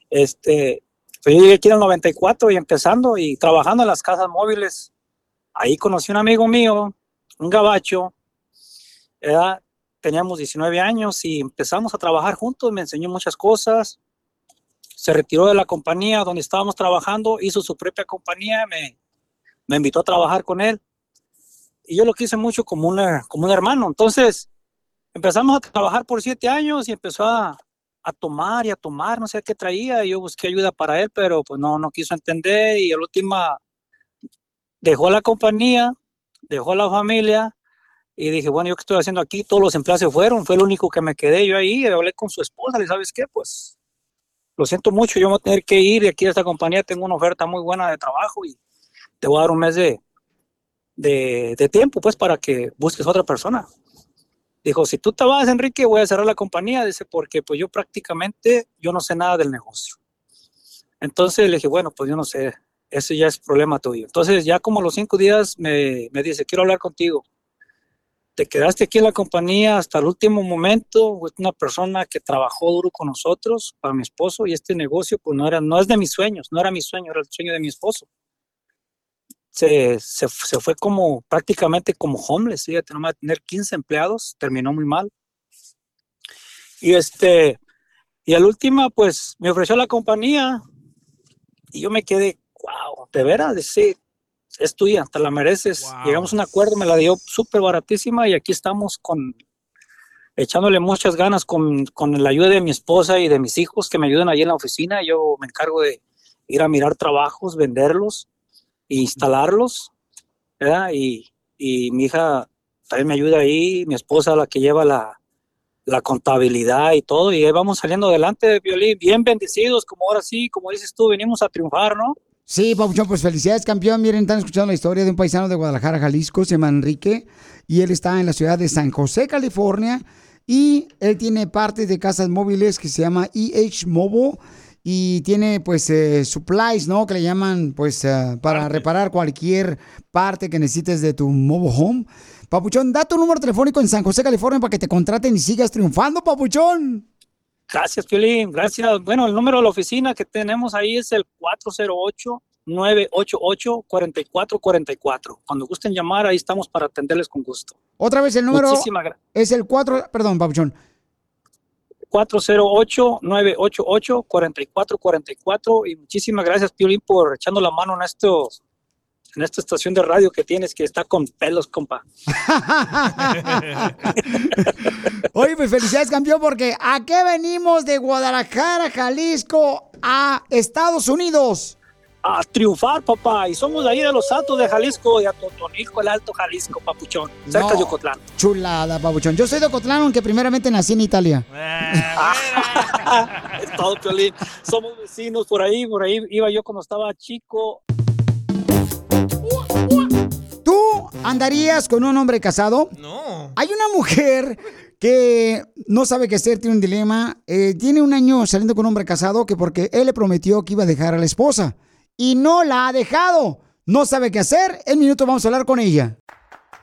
Speaker 20: Este, pues yo llegué aquí en el 94 y empezando y trabajando en las casas móviles. Ahí conocí a un amigo mío, un gabacho, ¿verdad? teníamos 19 años y empezamos a trabajar juntos, me enseñó muchas cosas. Se retiró de la compañía donde estábamos trabajando, hizo su propia compañía, me, me invitó a trabajar con él. Y yo lo quise mucho como, una, como un hermano. Entonces empezamos a trabajar por siete años y empezó a, a tomar y a tomar, no sé qué traía. Yo busqué ayuda para él, pero pues no, no quiso entender y al última dejó la compañía, dejó la familia y dije, bueno, ¿yo qué estoy haciendo aquí? Todos los empleados se fueron, fue el único que me quedé yo ahí, hablé con su esposa, le sabes qué, pues lo siento mucho, yo voy a tener que ir de aquí a esta compañía, tengo una oferta muy buena de trabajo y te voy a dar un mes de, de, de tiempo, pues, para que busques otra persona. Dijo, si tú te vas, Enrique, voy a cerrar la compañía, dice, porque pues yo prácticamente, yo no sé nada del negocio. Entonces le dije, bueno, pues yo no sé, ese ya es problema tuyo. Entonces ya como a los cinco días me, me dice, quiero hablar contigo. Te quedaste aquí en la compañía hasta el último momento, es una persona que trabajó duro con nosotros, para mi esposo, y este negocio pues no, era, no es de mis sueños, no era mi sueño, era el sueño de mi esposo. Se, se, se fue como prácticamente como homeless, fíjate, nomás tener 15 empleados, terminó muy mal. Y este, y al último, pues me ofreció la compañía y yo me quedé, wow, de veras, sí, es tuya, te la mereces. Llegamos a un acuerdo, me la dio súper baratísima y aquí estamos con echándole muchas ganas con, con la ayuda de mi esposa y de mis hijos que me ayudan ahí en la oficina. Yo me encargo de ir a mirar trabajos, venderlos e instalarlos, ¿verdad? Y, y mi hija también me ayuda ahí, mi esposa la que lleva la, la contabilidad y todo, y ahí vamos saliendo adelante de violín, bien bendecidos, como ahora sí, como dices tú, venimos a triunfar, ¿no?
Speaker 2: Sí, Papuchón, pues felicidades, campeón. Miren, están escuchando la historia de un paisano de Guadalajara, Jalisco, se llama Enrique, y él está en la ciudad de San José, California, y él tiene parte de casas móviles que se llama EH Mobile, y tiene pues eh, supplies, ¿no? Que le llaman pues eh, para reparar cualquier parte que necesites de tu mobile home. Papuchón, da tu número telefónico en San José, California, para que te contraten y sigas triunfando, Papuchón.
Speaker 20: Gracias, Piolín, gracias. Bueno, el número de la oficina que tenemos ahí es el 408-988-4444. Cuando gusten llamar, ahí estamos para atenderles con gusto.
Speaker 2: Otra vez el número
Speaker 20: Muchísimas gra-
Speaker 2: es el 4, perdón, Papuchón.
Speaker 20: 408-988-4444 y muchísimas gracias, Piolín, por echando la mano en estos en esta estación de radio que tienes que está con pelos, compa.
Speaker 2: Oye, pues felicidades, campeón, porque ¿a qué venimos de Guadalajara, Jalisco, a Estados Unidos?
Speaker 20: A triunfar, papá, y somos de ahí de los Altos de Jalisco y a Totonilco, el Alto Jalisco, papuchón, cerca
Speaker 2: No.
Speaker 20: de Yucotlán.
Speaker 2: Chulada, Papuchón. Yo soy de Ocotlán, aunque primeramente nací en Italia.
Speaker 20: es todo, Piolín. Somos vecinos por ahí, por ahí iba yo cuando estaba chico.
Speaker 2: ¿Tú andarías con un hombre casado?
Speaker 3: No.
Speaker 2: Hay una mujer que no sabe qué hacer, tiene un dilema. eh, tiene un año saliendo con un hombre casado que porque él le prometió que iba a dejar a la esposa y no la ha dejado. No sabe qué hacer. En minuto vamos a hablar con ella.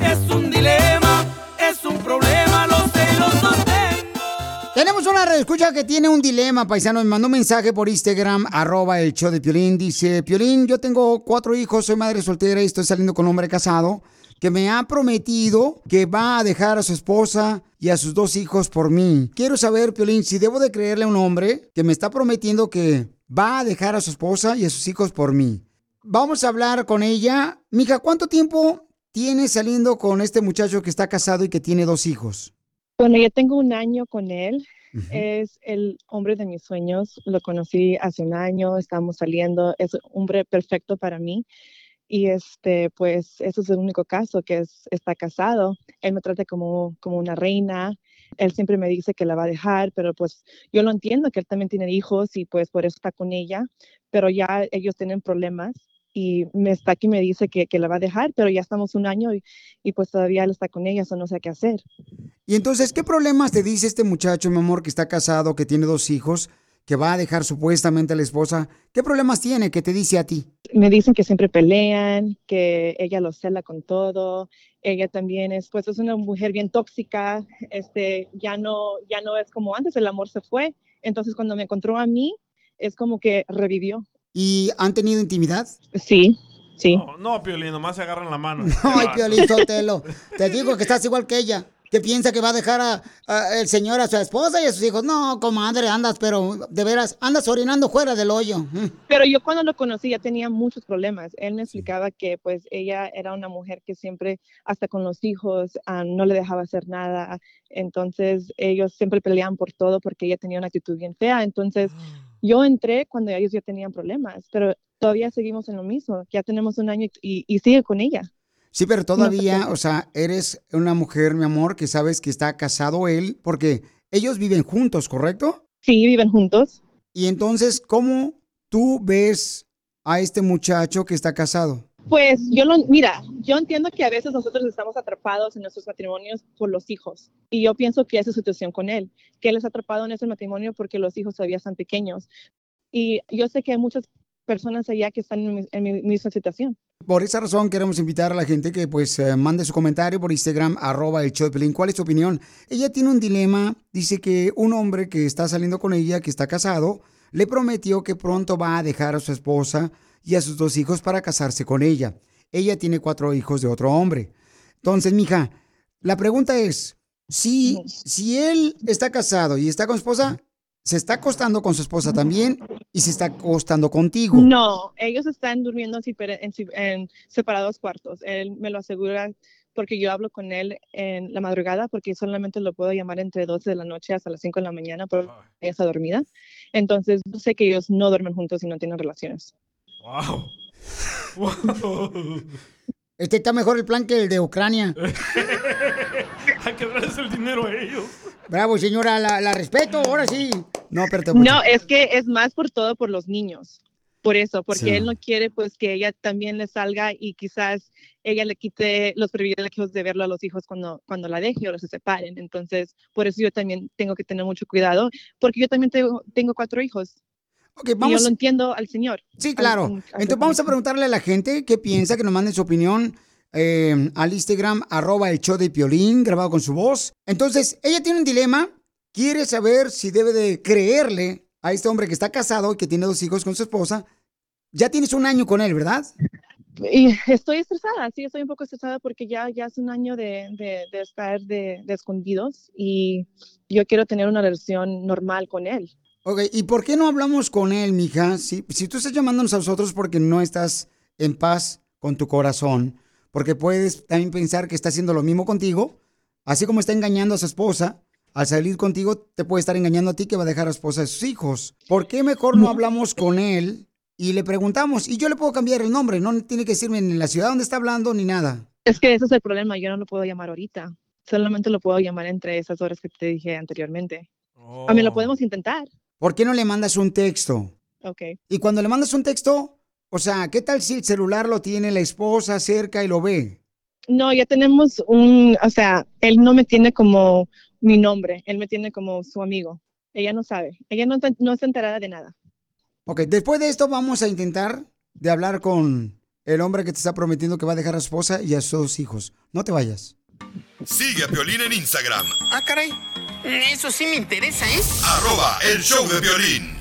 Speaker 6: Es un dilema, es un problema, los celos los tengo.
Speaker 2: Tenemos una escucha que tiene un dilema, paisano. Me mandó un mensaje por Instagram, arroba el show de Piolín. Dice, Piolín, yo tengo cuatro hijos, soy madre soltera y estoy saliendo con un hombre casado que me ha prometido que va a dejar a su esposa y a sus dos hijos por mí. Quiero saber, Piolín, si debo de creerle a un hombre que me está prometiendo que va a dejar a su esposa y a sus hijos por mí. Vamos a hablar con ella. Mija, ¿cuánto tiempo tienes saliendo con este muchacho que está casado y que tiene dos hijos?
Speaker 21: Bueno, ya tengo un año con él. Es el hombre de mis sueños. Lo conocí hace un año, estamos saliendo. Es un hombre perfecto para mí. Y este, pues, eso es el único caso que es, está casado. Él me trata como, como una reina. Él siempre me dice que la va a dejar, pero pues yo lo entiendo que él también tiene hijos y pues por eso está con ella. Pero ya ellos tienen problemas y me está aquí me dice que, que la va a dejar, pero ya estamos un año y, y pues todavía él está con ella, eso no sé qué hacer.
Speaker 2: Y entonces, ¿qué problemas te dice este muchacho, mi amor, que está casado, que tiene dos hijos, que va a dejar supuestamente a la esposa? ¿Qué problemas tiene que te dice a ti?
Speaker 21: me dicen que siempre pelean, que ella lo cela con todo. Ella también es, pues, es una mujer bien tóxica. Este, ya no, ya no es como antes. El amor se fue. Entonces, cuando me encontró a mí, es como que revivió.
Speaker 2: ¿Y han tenido intimidad?
Speaker 21: Sí, sí.
Speaker 3: No, no, Piolín, nomás se agarran la mano.
Speaker 2: Ay, Piolín Sotelo, te digo que estás igual que ella. Que piensa que va a dejar a, a el señor a su esposa y a sus hijos. No, comadre, andas, pero de veras, andas orinando fuera del hoyo. Mm.
Speaker 21: Pero yo cuando lo conocí ya tenía muchos problemas. Él me explicaba que pues ella era una mujer que siempre, hasta con los hijos, ah, no le dejaba hacer nada. Entonces ellos siempre peleaban por todo porque ella tenía una actitud bien fea. Entonces yo entré cuando ellos ya tenían problemas, pero todavía seguimos en lo mismo. Ya tenemos un año y, y sigue con ella.
Speaker 2: Sí, pero todavía, o sea, eres una mujer, mi amor, que sabes que está casado él, porque ellos viven juntos, ¿correcto?
Speaker 21: Sí, viven juntos.
Speaker 2: Y entonces, ¿cómo tú ves a este muchacho que está casado?
Speaker 21: Pues yo lo, mira, yo entiendo que a veces nosotros estamos atrapados en nuestros matrimonios por los hijos. Y yo pienso que esa es su situación con él, que él está atrapado en ese matrimonio porque los hijos todavía están pequeños. Y yo sé que hay muchas personas allá que están en mi, misma situación.
Speaker 2: Por esa razón queremos invitar a la gente que pues eh, mande su comentario por Instagram, arroba el Pelín. ¿Cuál es tu opinión? Ella tiene un dilema, dice que un hombre que está saliendo con ella, que está casado, le prometió que pronto va a dejar a su esposa y a sus dos hijos para casarse con ella. Ella tiene cuatro hijos de otro hombre. Entonces, mija, la pregunta es, si, si él está casado y está con su esposa, ¿se está acostando con su esposa también y se está acostando contigo?
Speaker 21: No, ellos están durmiendo en, en se- en separados cuartos. Él me lo asegura porque yo hablo con él en la madrugada porque solamente lo puedo llamar entre 12 de la noche hasta las 5 de la mañana porque ella está dormida. Entonces, yo sé que ellos no duermen juntos y no tienen relaciones.
Speaker 3: Wow.
Speaker 2: Este está mejor el plan que el de Ucrania.
Speaker 3: Hay que darles el dinero a ellos.
Speaker 2: Bravo, señora, la, la respeto, ahora sí. No, pero te
Speaker 21: No, es que es más por todo por los niños. Por eso, porque
Speaker 2: Sí.
Speaker 21: él no quiere pues que ella también le salga y quizás ella le quite los privilegios de verlo a los hijos cuando, cuando la deje o se separen. Entonces, por eso yo también tengo que tener mucho cuidado, porque yo también tengo, tengo cuatro hijos.
Speaker 2: Ok,
Speaker 21: Y
Speaker 2: vamos-
Speaker 21: yo lo entiendo al Señor.
Speaker 2: Sí, claro.
Speaker 21: al- al
Speaker 2: Entonces vamos a preguntarle a la gente qué piensa, que nos manden su opinión eh, al Instagram, arroba el show de Piolín, grabado con su voz. Entonces, ella tiene un dilema, quiere saber si debe de creerle a este hombre que está casado y que tiene dos hijos con su esposa. Ya tienes un año con él, ¿verdad?
Speaker 21: Y estoy estresada, sí, estoy un poco estresada porque ya, ya es un año de, de, de estar de, de escondidos y yo quiero tener una relación normal con él.
Speaker 2: Ok, ¿y por qué no hablamos con él, mija? Si, si tú estás llamándonos a nosotros porque no estás en paz con tu corazón, porque puedes también pensar que está haciendo lo mismo contigo, así como está engañando a su esposa, al salir contigo te puede estar engañando a ti que va a dejar a su esposa y a sus hijos. ¿Por qué mejor no hablamos con él y le preguntamos? Y yo le puedo cambiar el nombre, no tiene que decirme ni la ciudad donde está hablando ni nada.
Speaker 21: Es que ese es el problema, yo no lo puedo llamar ahorita, solamente lo puedo llamar entre esas horas que te dije anteriormente. A mí lo podemos intentar.
Speaker 2: ¿Por qué no le mandas un texto?
Speaker 21: Ok.
Speaker 2: Y cuando le mandas un texto, o sea, ¿qué tal si el celular lo tiene la esposa cerca y lo ve?
Speaker 21: No, ya tenemos un, o sea, él no me tiene como mi nombre, él me tiene como su amigo. Ella no sabe, ella no, está- no está enterada de nada.
Speaker 2: Ok, después de esto vamos a intentar de hablar con el hombre que te está prometiendo que va a dejar a su esposa y a sus dos hijos. No te vayas.
Speaker 1: Sigue a Piolín en Instagram,
Speaker 7: Ah, caray. Eso sí me interesa, ¿eh?
Speaker 1: arroba el show de violín.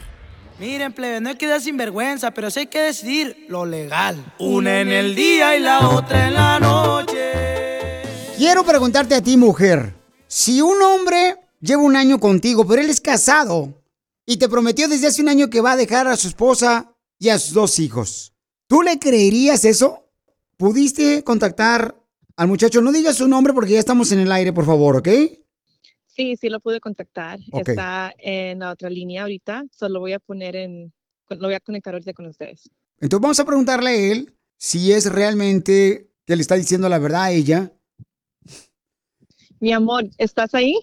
Speaker 22: Miren, plebe, no hay que dar sinvergüenza, pero sí hay que decidir lo legal. Una en el día y la otra en la noche.
Speaker 2: Quiero preguntarte a ti, mujer, si un hombre lleva un año contigo, pero él es casado y te prometió desde hace un año que va a dejar a su esposa y a sus dos hijos, ¿tú le creerías eso? ¿Pudiste contactar al muchacho? No digas su nombre porque ya estamos en el aire, por favor, ¿ok?
Speaker 21: Sí, sí lo pude contactar. Está en la otra línea ahorita. Solo voy a poner en, lo voy a conectar ahorita con ustedes.
Speaker 2: Entonces vamos a preguntarle a él si es realmente que le está diciendo la verdad a ella.
Speaker 21: Mi amor, ¿estás ahí?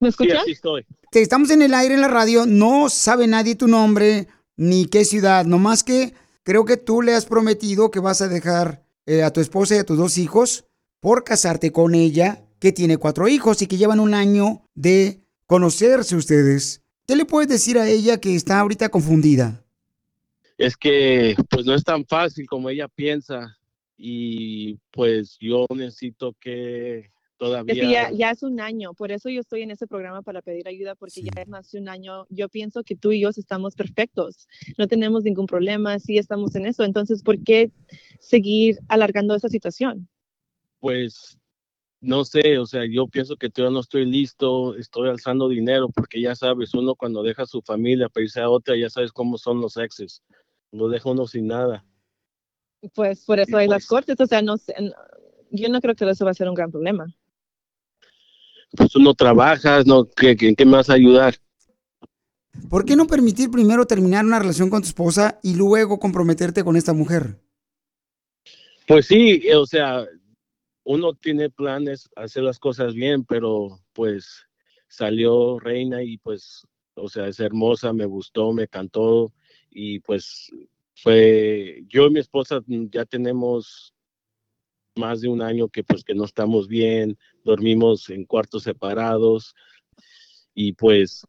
Speaker 21: ¿Me escuchas?
Speaker 23: estoy.
Speaker 2: Te estamos en el aire en la radio, no sabe nadie tu nombre ni qué ciudad, nomás que creo que tú le has prometido que vas a dejar eh, a tu esposa y a tus dos hijos por casarte con ella, que tiene cuatro hijos y que llevan un año de conocerse ustedes. ¿Qué le puedes decir a ella que está ahorita confundida?
Speaker 23: Es que pues no es tan fácil como ella piensa y pues yo necesito que
Speaker 21: Es
Speaker 23: todavía...
Speaker 21: que ya, ya es un año, por eso yo estoy en ese programa para pedir ayuda, porque ya es más de un año. Yo pienso que tú y yo estamos perfectos, no tenemos ningún problema, sí estamos en eso. Entonces, ¿por qué seguir alargando esa situación?
Speaker 23: pues no sé, o sea, yo pienso que todavía no estoy listo, estoy alzando dinero porque ya sabes, uno cuando deja su familia para irse a otra, ya sabes cómo son los exes, lo deja uno sin nada.
Speaker 21: Pues por eso hay las cortes, o sea, no yo no creo que eso va a ser un gran problema.
Speaker 23: Pues tú no trabajas, ¿no? ¿Qué, qué, qué me vas a ayudar?
Speaker 2: ¿Por qué no permitir primero terminar una relación con tu esposa y luego comprometerte con esta mujer?
Speaker 23: Pues sí, o sea, uno tiene planes, hacer las cosas bien, pero pues salió reina y pues, o sea, es hermosa, me gustó, me cantó y pues fue, yo y mi esposa ya tenemos más de un año que pues que no estamos bien, dormimos en cuartos separados y pues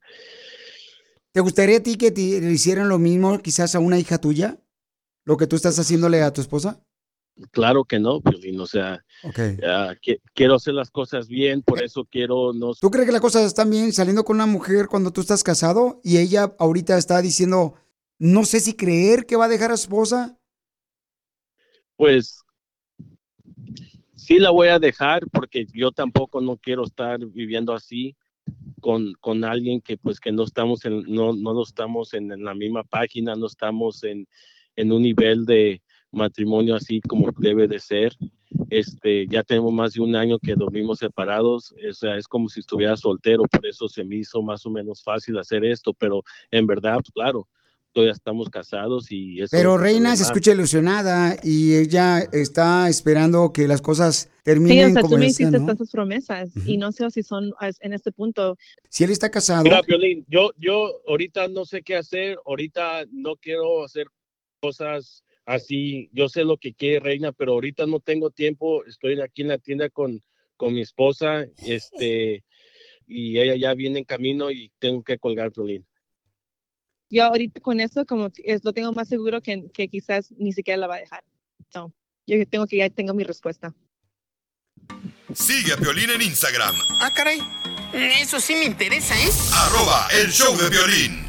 Speaker 2: ¿Te gustaría a ti que te hicieran lo mismo quizás a una hija tuya? ¿Lo que tú estás haciéndole a tu esposa?
Speaker 23: Claro que no, Piolín, o sea,
Speaker 2: Ok.
Speaker 23: que- quiero hacer las cosas bien, por eso quiero no
Speaker 2: ¿Tú crees que las cosas están bien saliendo con una mujer cuando tú estás casado y ella ahorita está diciendo, no sé si creer que va a dejar a su esposa?
Speaker 23: Pues sí la voy a dejar porque yo tampoco no quiero estar viviendo así con, con alguien que pues que no estamos en, no, no estamos en, en la misma página, no estamos en, en un nivel de matrimonio así como debe de ser. Este, ya tenemos más de un año que dormimos separados, o sea, es como si estuviera soltero, por eso se me hizo más o menos fácil hacer esto, pero en verdad, pues, claro, todavía estamos casados y eso
Speaker 2: Pero Reina se escucha ilusionada y ella está esperando que las cosas
Speaker 21: Sí,
Speaker 2: terminen
Speaker 21: o sea,
Speaker 2: como
Speaker 21: tú me hiciste
Speaker 2: ¿no?
Speaker 21: tantas promesas y no sé si son en este punto.
Speaker 2: Si él está casado,
Speaker 23: Mira, Piolín, yo, yo ahorita no sé qué hacer, ahorita no quiero hacer cosas así, yo sé lo que quiere Reina, pero ahorita no tengo tiempo, estoy aquí en la tienda con, con mi esposa, este, y ella ya viene en camino y tengo que colgar, Piolín.
Speaker 21: Yo ahorita con eso, como que es, lo tengo más seguro que, que quizás ni siquiera la va a dejar. No, yo tengo que ya tengo mi respuesta.
Speaker 1: Sigue a Piolín en Instagram,
Speaker 7: Ah, caray. Eso sí me interesa, ¿eh?
Speaker 1: arroba el show de violín.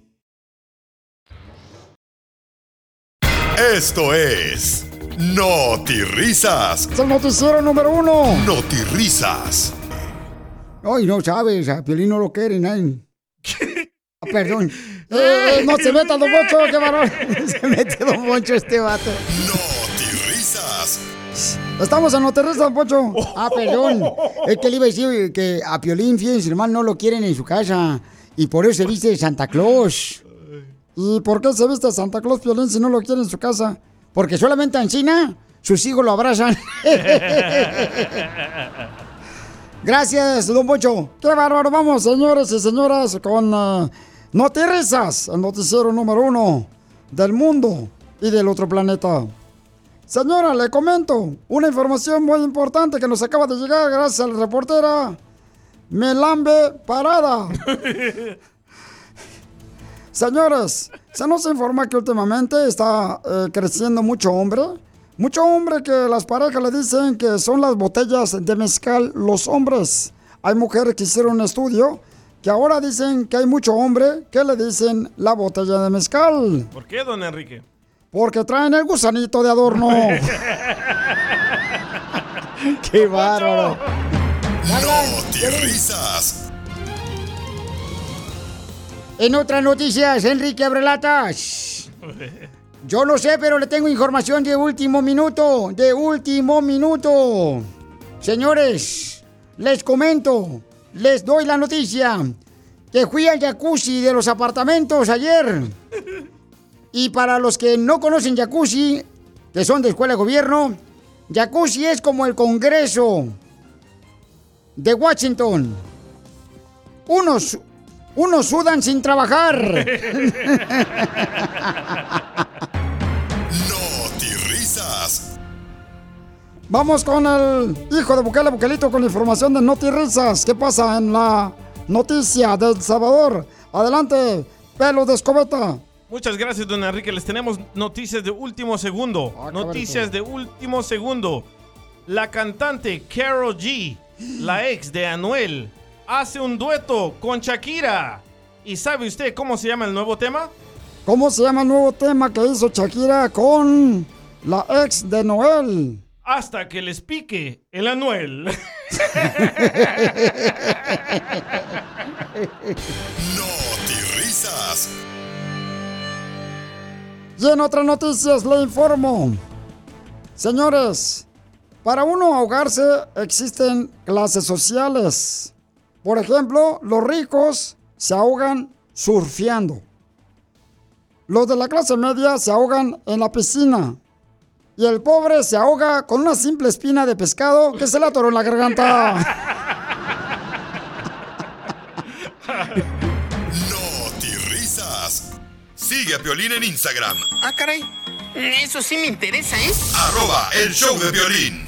Speaker 1: Esto es Risas.
Speaker 2: Es el noticiero número uno.
Speaker 1: Risas.
Speaker 2: Ay, no sabes, a Piolín no lo quiere nadie. Ah, perdón. Eh, no se meta, don Poncho, qué varón. Se mete don Poncho este vato.
Speaker 1: Risas.
Speaker 2: Estamos en Noterresa, don Poncho. Ah, perdón. Es que le iba a decir que a Piolín, fíjense, hermano, no lo quieren en su casa. Y por eso se viste de Santa Claus. ¿Y por qué se viste de Santa Claus, Piolín, si no lo quiere en su casa? Porque solamente en China sus hijos lo abrazan. Gracias, don Poncho. Qué bárbaro. Vamos, señores y señoras, con uh, Notirisas, el noticiero número uno del mundo y del otro planeta. Señora, le comento una información muy importante que nos acaba de llegar gracias a la reportera Melambe Parada. Señores, se nos informa que últimamente está eh, creciendo mucho hombre. Mucho hombre que las parejas le dicen que son las botellas de mezcal los hombres. Hay mujeres que hicieron un estudio que ahora dicen que hay mucho hombre que le dicen la botella de mezcal.
Speaker 3: ¿Por qué, don Enrique?
Speaker 2: Porque traen el gusanito de adorno. ¡Qué bárbaro!
Speaker 1: No risas.
Speaker 2: En otras noticias, Enrique Abrelatas. Yo no sé, pero le tengo información de último minuto. De último minuto. Señores, les comento, les doy la noticia. Que fui al jacuzzi de los apartamentos ayer. Y para los que no conocen jacuzzi, que son de escuela de gobierno, jacuzzi es como el Congreso de Washington. Unos, unos sudan sin trabajar.
Speaker 1: No risas.
Speaker 2: Vamos con el hijo de Bukele Bukelito con la información de Noti Risas. ¿Qué pasa en la noticia de El Salvador? Adelante, pelo de escobeta.
Speaker 3: Muchas gracias, don Enrique. Les tenemos noticias de último segundo. noticias de último segundo. La cantante Carol G, la ex de Anuel, hace un dueto con Shakira. ¿Y sabe usted cómo se llama el nuevo tema?
Speaker 2: ¿Cómo se llama el nuevo tema que hizo Shakira con la ex de Noel?
Speaker 3: Hasta que les pique el Anuel.
Speaker 1: No risas.
Speaker 2: Y en otras noticias le informo. Señores, para uno ahogarse existen clases sociales. Por ejemplo, los ricos se ahogan surfeando. Los de la clase media se ahogan en la piscina. Y el pobre se ahoga con una simple espina de pescado que se le atoró en la garganta.
Speaker 1: No risas. Sigue a Piolín en Instagram.
Speaker 7: Ah, caray. Eso sí me interesa, ¿eh?
Speaker 1: Arroba el show de violín.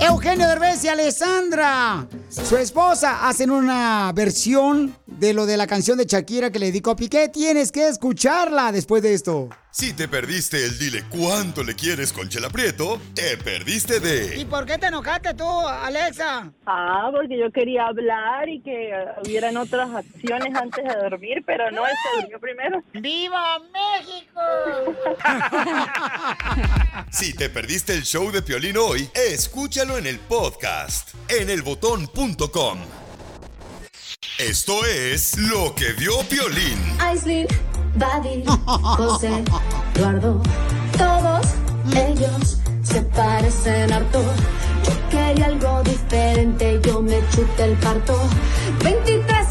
Speaker 2: Eugenio Derbez y Alessandra, su esposa, hacen una versión de lo de la canción de Shakira que le dedicó a Piqué. Tienes que escucharla después de esto.
Speaker 1: Si te perdiste el dile cuánto le quieres con Chela Prieto, te perdiste de
Speaker 2: ¿Y por qué te enojaste tú, Alexa?
Speaker 24: Ah, porque yo quería hablar y que hubieran otras acciones antes de dormir, pero no, él se durmió primero.
Speaker 2: ¡Viva México!
Speaker 1: Si te perdiste el show de Piolín hoy, escúchalo en el podcast en elbotón.com. Esto es lo que vio Piolín.
Speaker 25: Aislinn, Buddy, José, Eduardo, todos ellos se parecen harto. Yo quería algo diferente, yo me chuté el parto. 23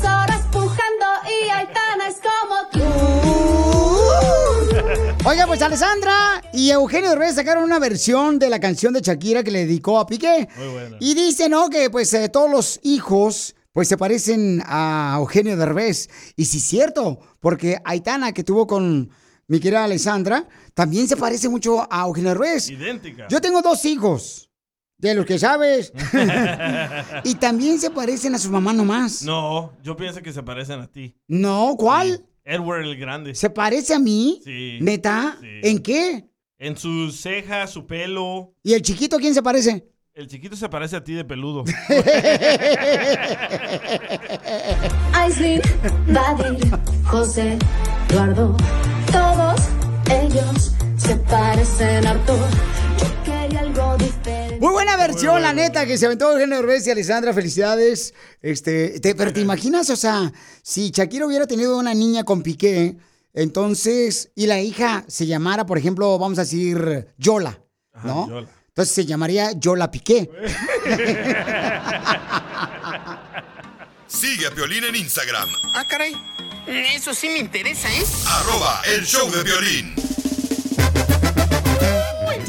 Speaker 2: Oiga, pues Alessandra y Eugenio Derbez sacaron una versión de la canción de Shakira que le dedicó a Piqué.
Speaker 3: Muy buena.
Speaker 2: Y dice, ¿no? Que pues eh, todos los hijos pues se parecen a Eugenio Derbez. Y sí es cierto, porque Aitana que tuvo con mi querida Alessandra también se parece mucho a Eugenio Derbez.
Speaker 3: Idéntica.
Speaker 2: Yo tengo dos hijos, de los que sabes. y también se parecen a su mamá nomás.
Speaker 3: No, yo pienso que se parecen a ti.
Speaker 2: No, ¿cuál?
Speaker 3: Edward el Grande.
Speaker 2: ¿Se parece a mí?
Speaker 3: Sí.
Speaker 2: ¿Neta?
Speaker 3: Sí.
Speaker 2: ¿En qué?
Speaker 3: En sus cejas, su pelo.
Speaker 2: ¿Y el chiquito quién se parece?
Speaker 3: El chiquito se parece a ti de peludo.
Speaker 25: José, Eduardo, todos ellos se parecen harto. Yo quería algo diferente.
Speaker 2: Muy buena versión, la neta, que se aventó Eugenio Derbez y Alessandra. Felicidades. Este, te- pero te imaginas, o sea, si Shakira hubiera tenido una niña con Piqué, entonces, y la hija se llamara, por ejemplo, vamos a decir, Yola, ¿no?
Speaker 3: Yola.
Speaker 2: Entonces se llamaría Yola Piqué.
Speaker 1: Sigue a Piolín en Instagram.
Speaker 7: Ah, caray. Eso sí me interesa, ¿eh?
Speaker 1: Arroba el show de violín.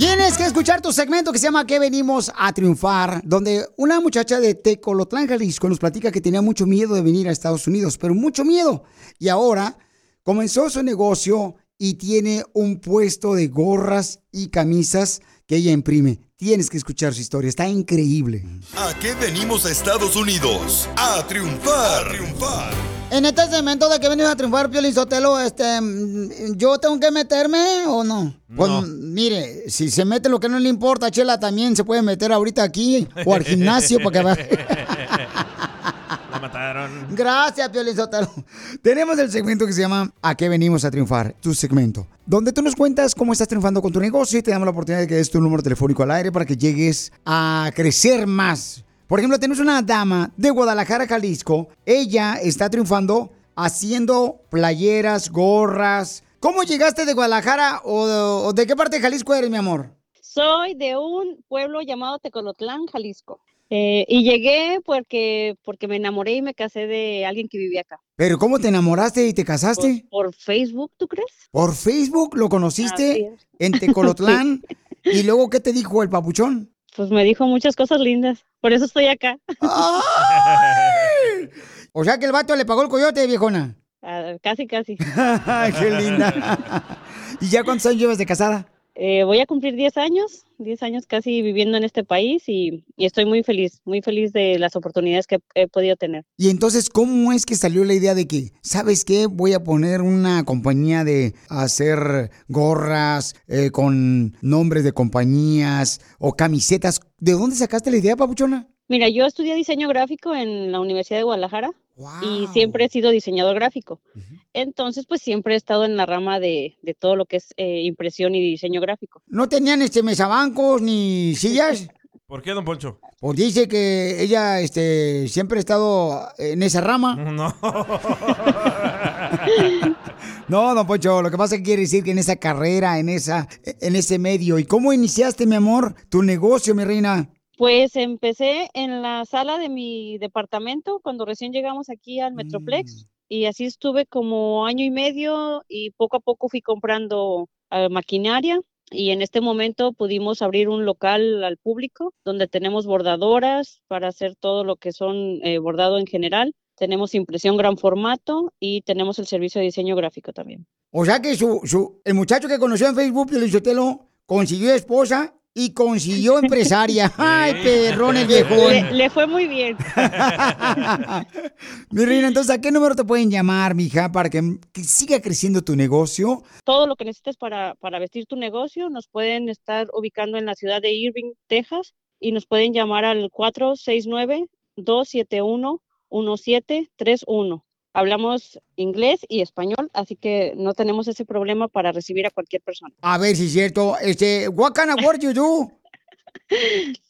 Speaker 2: Tienes que escuchar tu segmento que se llama ¿Qué venimos a triunfar? Donde una muchacha de Tecolotlán, Jalisco, nos platica que tenía mucho miedo de venir a Estados Unidos, pero mucho miedo. Y ahora comenzó su negocio y tiene un puesto de gorras y camisas que ella imprime. Tienes que escuchar su historia, está increíble.
Speaker 1: ¿A qué venimos a Estados Unidos? A triunfar. A triunfar.
Speaker 2: En este segmento de que venimos a triunfar, Pio Lizotelo, este, ¿yo tengo que meterme o no? Pues mire, si se mete lo que no le importa, Chela también se puede meter ahorita aquí o al gimnasio para que
Speaker 3: mataron.
Speaker 2: Gracias, Pio Lizotelo. Tenemos el segmento que se llama ¿A qué venimos a triunfar? Tu segmento. Donde tú nos cuentas cómo estás triunfando con tu negocio y te damos la oportunidad de que des tu número telefónico al aire para que llegues a crecer más. Por ejemplo, tenemos una dama de Guadalajara, Jalisco. Ella está triunfando haciendo playeras, gorras. ¿Cómo llegaste de Guadalajara o, o de qué parte de Jalisco eres, mi amor?
Speaker 26: Soy de un pueblo llamado Tecolotlán, Jalisco. Eh, y llegué porque, porque me enamoré y me casé de alguien que vivía acá.
Speaker 2: Pero ¿cómo te enamoraste y te casaste?
Speaker 26: Por, por Facebook, ¿tú crees?
Speaker 2: Por Facebook lo conociste en Tecolotlán. ¿Y luego qué te dijo el papuchón?
Speaker 26: Pues me dijo muchas cosas lindas. Por eso estoy acá.
Speaker 2: O sea que el vato le pagó el coyote, viejona.
Speaker 26: Ah, casi, casi.
Speaker 2: qué linda. ¿Y ya cuántos años llevas de casada?
Speaker 26: Eh, voy a cumplir 10 años, 10 años casi viviendo en este país y, y estoy muy feliz, muy feliz de las oportunidades que he podido tener.
Speaker 2: Y entonces, ¿cómo es que salió la idea de que, ¿sabes qué? Voy a poner una compañía de hacer gorras eh, con nombres de compañías o camisetas. ¿De dónde sacaste la idea, papuchona?
Speaker 26: Mira, yo estudié diseño gráfico en la Universidad de Guadalajara y siempre he sido diseñador gráfico. Entonces, pues siempre he estado en la rama de, de todo lo que es eh, impresión y diseño gráfico.
Speaker 2: ¿No tenían este mesabancos ni sillas?
Speaker 3: ¿Por qué, don Poncho?
Speaker 2: Pues dice que ella este, siempre ha estado en esa rama.
Speaker 3: No.
Speaker 2: No, don Poncho, lo que pasa es que quiere decir que en esa carrera, en, esa, en ese medio. ¿Y cómo iniciaste, mi amor, tu negocio, mi reina?
Speaker 26: Pues empecé en la sala de mi departamento cuando recién llegamos aquí al Metroplex y así estuve como año y medio y poco a poco fui comprando eh, maquinaria y en este momento pudimos abrir un local al público donde tenemos bordadoras para hacer todo lo que son eh, bordado en general. Tenemos impresión gran formato y tenemos el servicio de diseño gráfico también.
Speaker 2: O sea que su, su, el muchacho que conoció en Facebook, Piolichotelo, consiguió esposa y consiguió empresaria. ¡Ay, perrón el viejón!
Speaker 26: Le, le fue muy bien.
Speaker 2: Mi reina, entonces, ¿a qué número te pueden llamar, mija, para que, que siga creciendo tu negocio?
Speaker 26: Todo lo que necesites para, para vestir tu negocio nos pueden estar ubicando en la ciudad de Irving, Texas, y nos pueden llamar al 469-271-1731. Hablamos inglés y español, así que no tenemos ese problema para recibir a cualquier persona.
Speaker 2: A ver si es cierto. Este, what kind of work you do?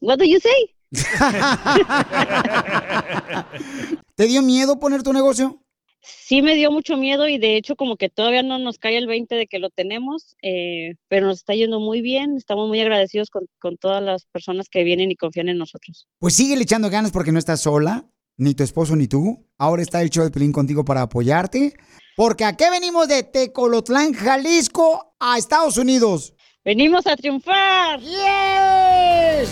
Speaker 26: What do you say?
Speaker 2: ¿Te dio miedo poner tu negocio?
Speaker 26: Sí me dio mucho miedo y de hecho como que todavía no nos cae el 20 de que lo tenemos, eh, pero nos está yendo muy bien, estamos muy agradecidos con, con todas las personas que vienen y confían en nosotros.
Speaker 2: Pues sigue echando ganas porque no estás sola, ni tu esposo ni tú. Ahora está el show de Pelín contigo para apoyarte. Porque aquí venimos de Tecolotlán, Jalisco, a Estados Unidos.
Speaker 26: ¡Venimos a triunfar!
Speaker 2: ¡Yes!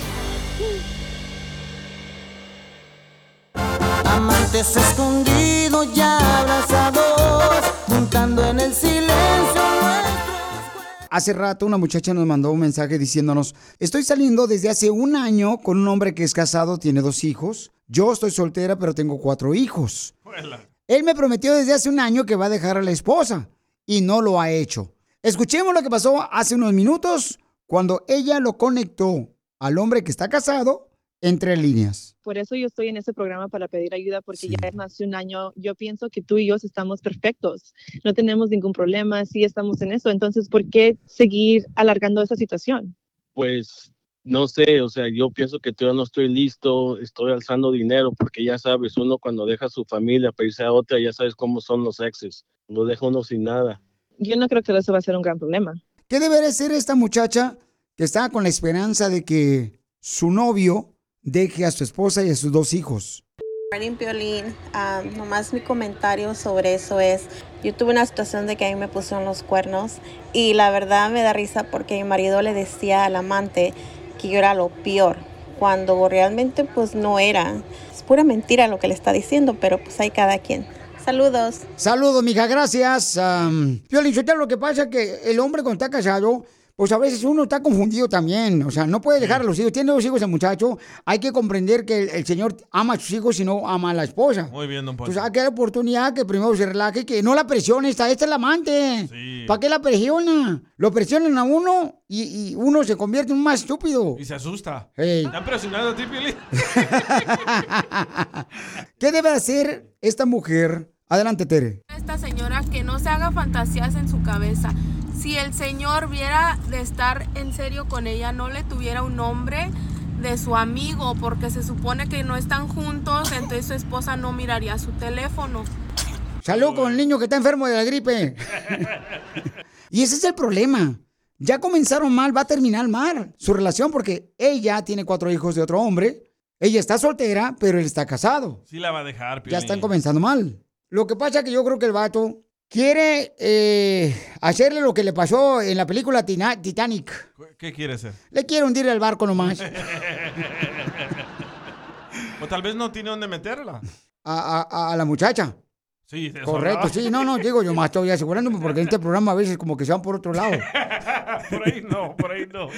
Speaker 22: Amantes escondidos ya abrazados, juntando en el silencio
Speaker 2: Hace rato una muchacha nos mandó un mensaje diciéndonos, estoy saliendo desde hace un año con un hombre que es casado, tiene dos hijos. Yo estoy soltera, pero tengo cuatro hijos. Él me prometió desde hace un año que va a dejar a la esposa y no lo ha hecho. Escuchemos lo que pasó hace unos minutos cuando ella lo conectó al hombre que está casado entre líneas.
Speaker 21: Por eso yo estoy en este programa para pedir ayuda, porque ya es más de un año. Yo pienso que tú y yo estamos perfectos. No tenemos ningún problema, sí estamos en eso. Entonces, ¿por qué seguir alargando esa situación?
Speaker 23: Pues no sé, o sea, yo pienso que todavía no estoy listo, estoy alzando dinero, porque ya sabes, uno cuando deja a su familia para irse a otra, ya sabes cómo son los exes, lo deja uno sin nada.
Speaker 21: Yo no creo que eso va a ser un gran problema.
Speaker 2: ¿Qué debería ser esta muchacha que está con la esperanza de que su novio deje a su esposa y a sus dos hijos?
Speaker 27: Marín Piolín, ah, nomás mi comentario sobre eso es, yo tuve una situación de que a mí me pusieron los cuernos y la verdad me da risa porque mi marido le decía al amante que yo era lo peor, cuando realmente pues no era. Es pura mentira lo que le está diciendo, pero pues hay cada quien. Saludos.
Speaker 2: Saludos, mija, gracias. Um, Piolín, Sotelo, lo que pasa que el hombre cuando está casado, pues a veces uno está confundido también. O sea, no puede dejar a los hijos. Tiene dos hijos el muchacho. Hay que comprender que el, el señor ama a sus hijos y no ama a la esposa.
Speaker 3: Muy bien, don Poncho.
Speaker 2: Pues hay que dar oportunidad que primero se relaje, que no la presione. Esta, esta es la amante. ¿Para qué la presiona? Lo presionan a uno y, y uno se convierte en un más estúpido.
Speaker 3: Y se asusta.
Speaker 2: Ey.
Speaker 3: ¿Te han presionado a ti, Piolín?
Speaker 2: ¿Qué debe hacer esta mujer? Adelante, Tere.
Speaker 28: esta señora que no se haga fantasías en su cabeza. Si el señor viera de estar en serio con ella, no le tuviera un nombre de su amigo, porque se supone que no están juntos, entonces su esposa no miraría su teléfono.
Speaker 2: Salud con el niño que está enfermo de la gripe. y ese es el problema. Ya comenzaron mal, va a terminar mal su relación porque ella tiene cuatro hijos de otro hombre. Ella está soltera, pero él está casado.
Speaker 3: Sí la va a dejar, Piolín.
Speaker 2: Ya están comenzando mal. Lo que pasa es que yo creo que el vato quiere eh, hacerle lo que le pasó en la película Tina- Titanic.
Speaker 3: ¿Qué quiere hacer?
Speaker 2: Le quiere hundir el barco nomás.
Speaker 3: o tal vez no tiene dónde meterla.
Speaker 2: A, a- a la muchacha.
Speaker 3: Sí, de
Speaker 2: Correcto, sí, no, no, digo yo más estoy asegurándome porque en este programa a veces como que se van por otro lado.
Speaker 3: por ahí no, por ahí no.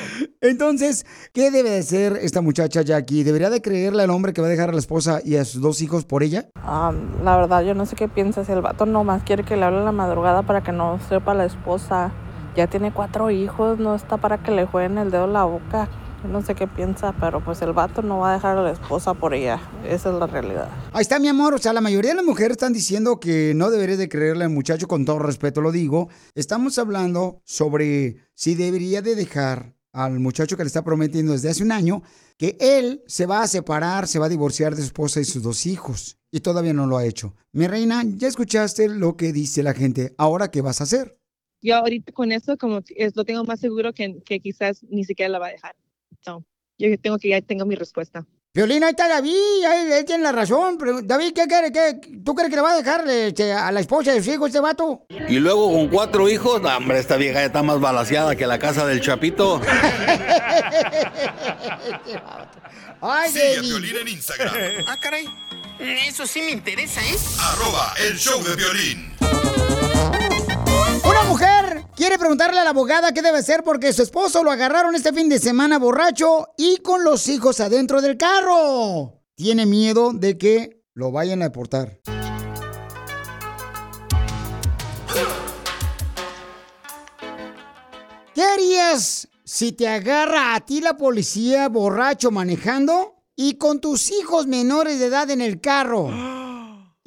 Speaker 2: Entonces, ¿qué debe de hacer esta muchacha Jackie? ¿Debería de creerle al hombre que va a dejar a la esposa y a sus dos hijos por ella?
Speaker 29: Ah, la verdad, yo no sé qué piensas. El vato nomás quiere que le hable en la madrugada para que no sepa la esposa. Ya tiene cuatro hijos, no está para que le jueguen el dedo en la boca. No sé qué piensa, pero pues el vato no va a dejar a la esposa por ella. Esa es la realidad.
Speaker 2: Ahí está, mi amor. O sea, la mayoría de las mujeres están diciendo que no debería de creerle al muchacho, con todo respeto lo digo. Estamos hablando sobre si debería de dejar al muchacho que le está prometiendo desde hace un año que él se va a separar, se va a divorciar de su esposa y sus dos hijos. Y todavía no lo ha hecho. Mi reina, ya escuchaste lo que dice la gente. Ahora, ¿qué vas a hacer?
Speaker 21: Yo ahorita con eso como que es, lo tengo más seguro que, que quizás ni siquiera la va a dejar. No, yo tengo que ya tengo mi respuesta.
Speaker 2: Violín, ahí está David, ahí, él tiene la razón. Pero, David, ¿qué quiere? ¿Qué? ¿Tú crees que le va a dejar este, a la esposa de su hijo este vato?
Speaker 30: Y luego con cuatro hijos, hombre, esta vieja ya está más balaseada que la casa del Chapito.
Speaker 2: Ay,
Speaker 1: Sigue a. Piolín en Instagram.
Speaker 7: Ah, caray. Eso sí me interesa, ¿eh?
Speaker 1: Arroba el show de violín.
Speaker 2: Una mujer quiere preguntarle a la abogada qué debe hacer porque su esposo lo agarraron este fin de semana borracho y con los hijos adentro del carro. Tiene miedo de que lo vayan a deportar. ¿Qué harías si te agarra a ti la policía borracho manejando y con tus hijos menores de edad en el carro?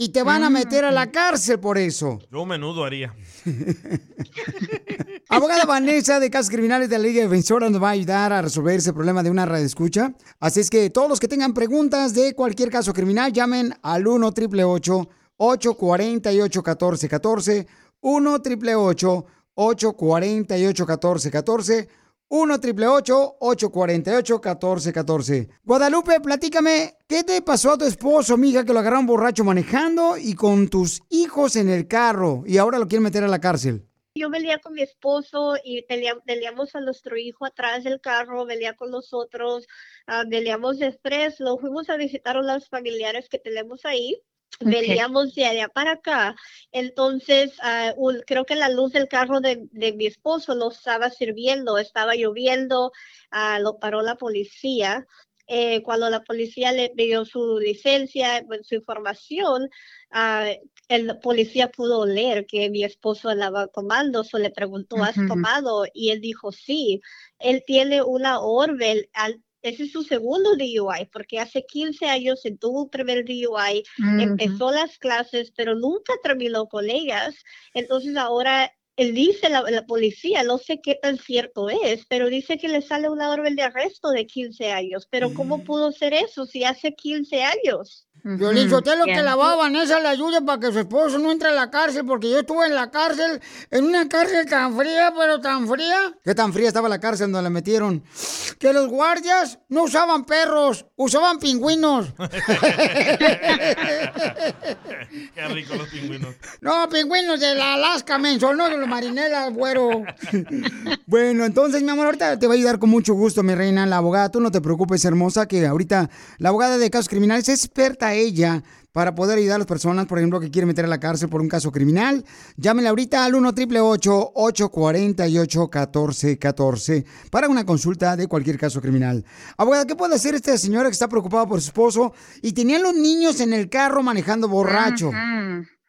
Speaker 2: Y te van a meter a la cárcel por eso.
Speaker 3: Yo menudo haría.
Speaker 2: Abogada Vanessa de Casos Criminales de la Liga Defensora nos va a ayudar a resolver ese problema de una radio escucha. Así es que todos los que tengan preguntas de cualquier caso criminal, llamen al 1 888 848 1414 1 888 848 1414 1 888 848 1414 Guadalupe, platícame, ¿qué te pasó a tu esposo, mija, que lo agarraron borracho manejando y con tus hijos en el carro y ahora lo quieren meter a la cárcel?
Speaker 31: Yo venía con mi esposo y teníamos a nuestro hijo atrás del carro, venía con nosotros, ah, veníamos de estrés, lo fuimos a visitar a los familiares que tenemos ahí. Veníamos de allá para acá, entonces un- creo que la luz del carro de, de mi esposo no estaba sirviendo, estaba lloviendo, ah, lo paró la policía. Eh, cuando la policía le pidió su licencia, su información, ah, el policía pudo leer que mi esposo andaba tomando, so le preguntó, ¿has tomado? Y él dijo, sí. Él tiene una orden, al- ese es su segundo DUI, porque hace 15 años se tuvo el primer DUI, empezó las clases, pero nunca terminó con ellas. Entonces ahora él dice, la, la policía, no sé qué tan cierto es, pero dice que le sale una orden de arresto de 15 años. Pero ¿cómo pudo ser eso si hace 15 años?
Speaker 2: Violín Sotelo que la va a Vanessa le ayude para que su esposo no entre a la cárcel, porque yo estuve en la cárcel, en una cárcel tan fría, pero tan fría. ¿Qué tan fría estaba la cárcel donde la metieron? Que los guardias no usaban perros, usaban pingüinos.
Speaker 3: Qué rico los pingüinos.
Speaker 2: No, pingüinos de la Alaska, menso, no de los marinelas, güero. bueno, entonces, mi amor, ahorita te va a ayudar con mucho gusto, mi reina, la abogada. Tú no te preocupes, hermosa, que ahorita la abogada de casos criminales es experta ella para poder ayudar a las personas, por ejemplo, que quieren meter a la cárcel por un caso criminal. Llámenle ahorita al 1 888 848 1414 para una consulta de cualquier caso criminal. Abogada, ¿qué puede hacer esta señora que está preocupada por su esposo y tenía los niños en el carro manejando borracho?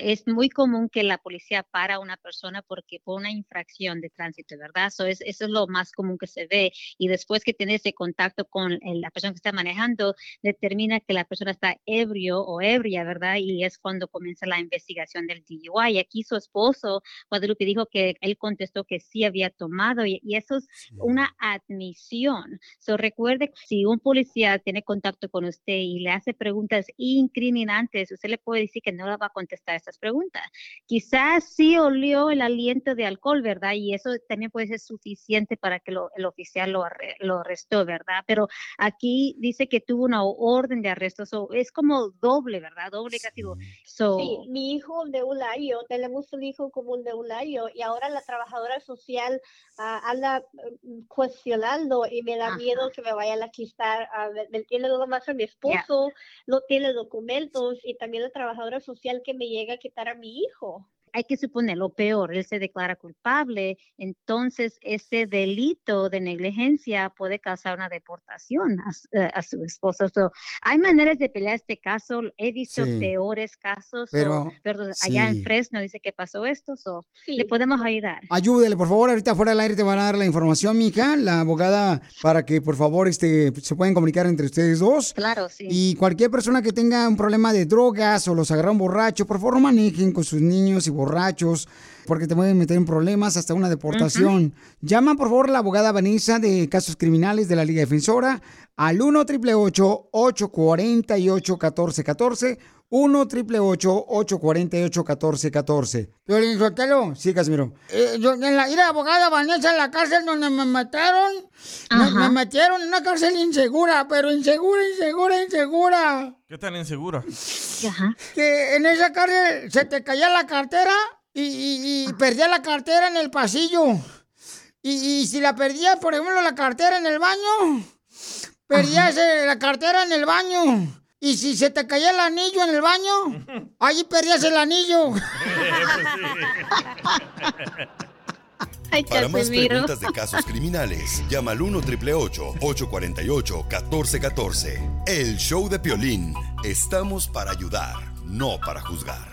Speaker 32: Es muy común que la policía para a una persona porque por una infracción de tránsito, ¿verdad? So es, eso es lo más común que se ve. Y después que tiene ese contacto con el- la persona que está manejando, determina que la persona está ebrio o ebria, ¿verdad? Y es cuando comienza la investigación del DUI. Y aquí su esposo, Guadalupe, dijo que él contestó que sí había tomado y, y eso es una admisión. So recuerde, si un policía tiene contacto con usted y le hace preguntas incriminantes, usted le puede decir que no le va a contestar estas preguntas. Quizás sí olió el aliento de alcohol, ¿verdad? Y eso también puede ser suficiente para que lo- el oficial lo, arre- lo arrestó, ¿verdad? Pero aquí dice que tuvo una orden de arresto, so es como doble, ¿verdad? Doble castigo. So,
Speaker 31: Sí, mi hijo de un año, tenemos un hijo común de un año y ahora la trabajadora social ah, anda mm, cuestionando y me da miedo que me vayan a quitar, ah, me, me tiene nada más a mi esposo, no tiene documentos y también la trabajadora social que me llega quitar a mi hijo.
Speaker 32: Hay que suponer lo peor, él se declara culpable, entonces ese delito de negligencia puede causar una deportación a, su- eh, a su esposo. So, hay maneras de pelear este caso, he visto
Speaker 2: Sí.
Speaker 32: peores casos, so,
Speaker 2: Pero,
Speaker 32: pero allá
Speaker 2: sí.
Speaker 32: en Fresno dice que pasó esto, so, le podemos ayudar.
Speaker 2: Ayúdele, por favor, ahorita fuera del aire te van a dar la información, mija, la abogada, para que por favor este, se puedan comunicar entre ustedes dos.
Speaker 32: Claro, sí.
Speaker 2: Y cualquier persona que tenga un problema de drogas o los agarraron borrachos, por favor manejen con sus niños y borrachos, porque te pueden meter en problemas hasta una deportación. Llama por favor a la abogada Vanessa de Casos Criminales de la Liga Defensora al 1 888 848 1414 1 888 848 1414 Violín Sotelo, sí, Casimiro. Eh, yo, en la ira abogada Vanessa en la cárcel donde me mataron, me, me metieron en una cárcel insegura, pero insegura, insegura, insegura.
Speaker 3: ¿Qué tan insegura?
Speaker 2: Que en esa cárcel se te caía la cartera y, y, y perdía la cartera en el pasillo. Y, y si la perdías, por ejemplo, la cartera en el baño, perdías eh, la cartera en el baño. Y si se te caía el anillo en el baño, ahí perdías el anillo.
Speaker 32: Ay,
Speaker 1: Para más preguntas de casos criminales, llama al 1 888 848 1414 El show de Piolín. Estamos para ayudar, no para juzgar.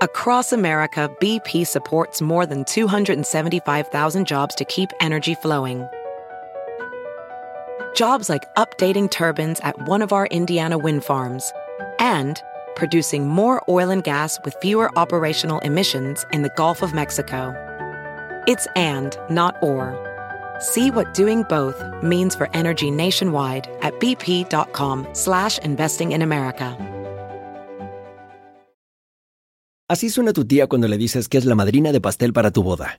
Speaker 33: Across America, BP supports more than 275,000 jobs to keep energy flowing. Jobs like updating turbines at one of our Indiana wind farms and producing more oil and gas with fewer operational emissions in the Gulf of Mexico. It's and, not or. See what doing both means for energy nationwide at bp.com slash investing in America.
Speaker 34: Así suena tu tía cuando le dices que es la madrina de pastel para tu boda.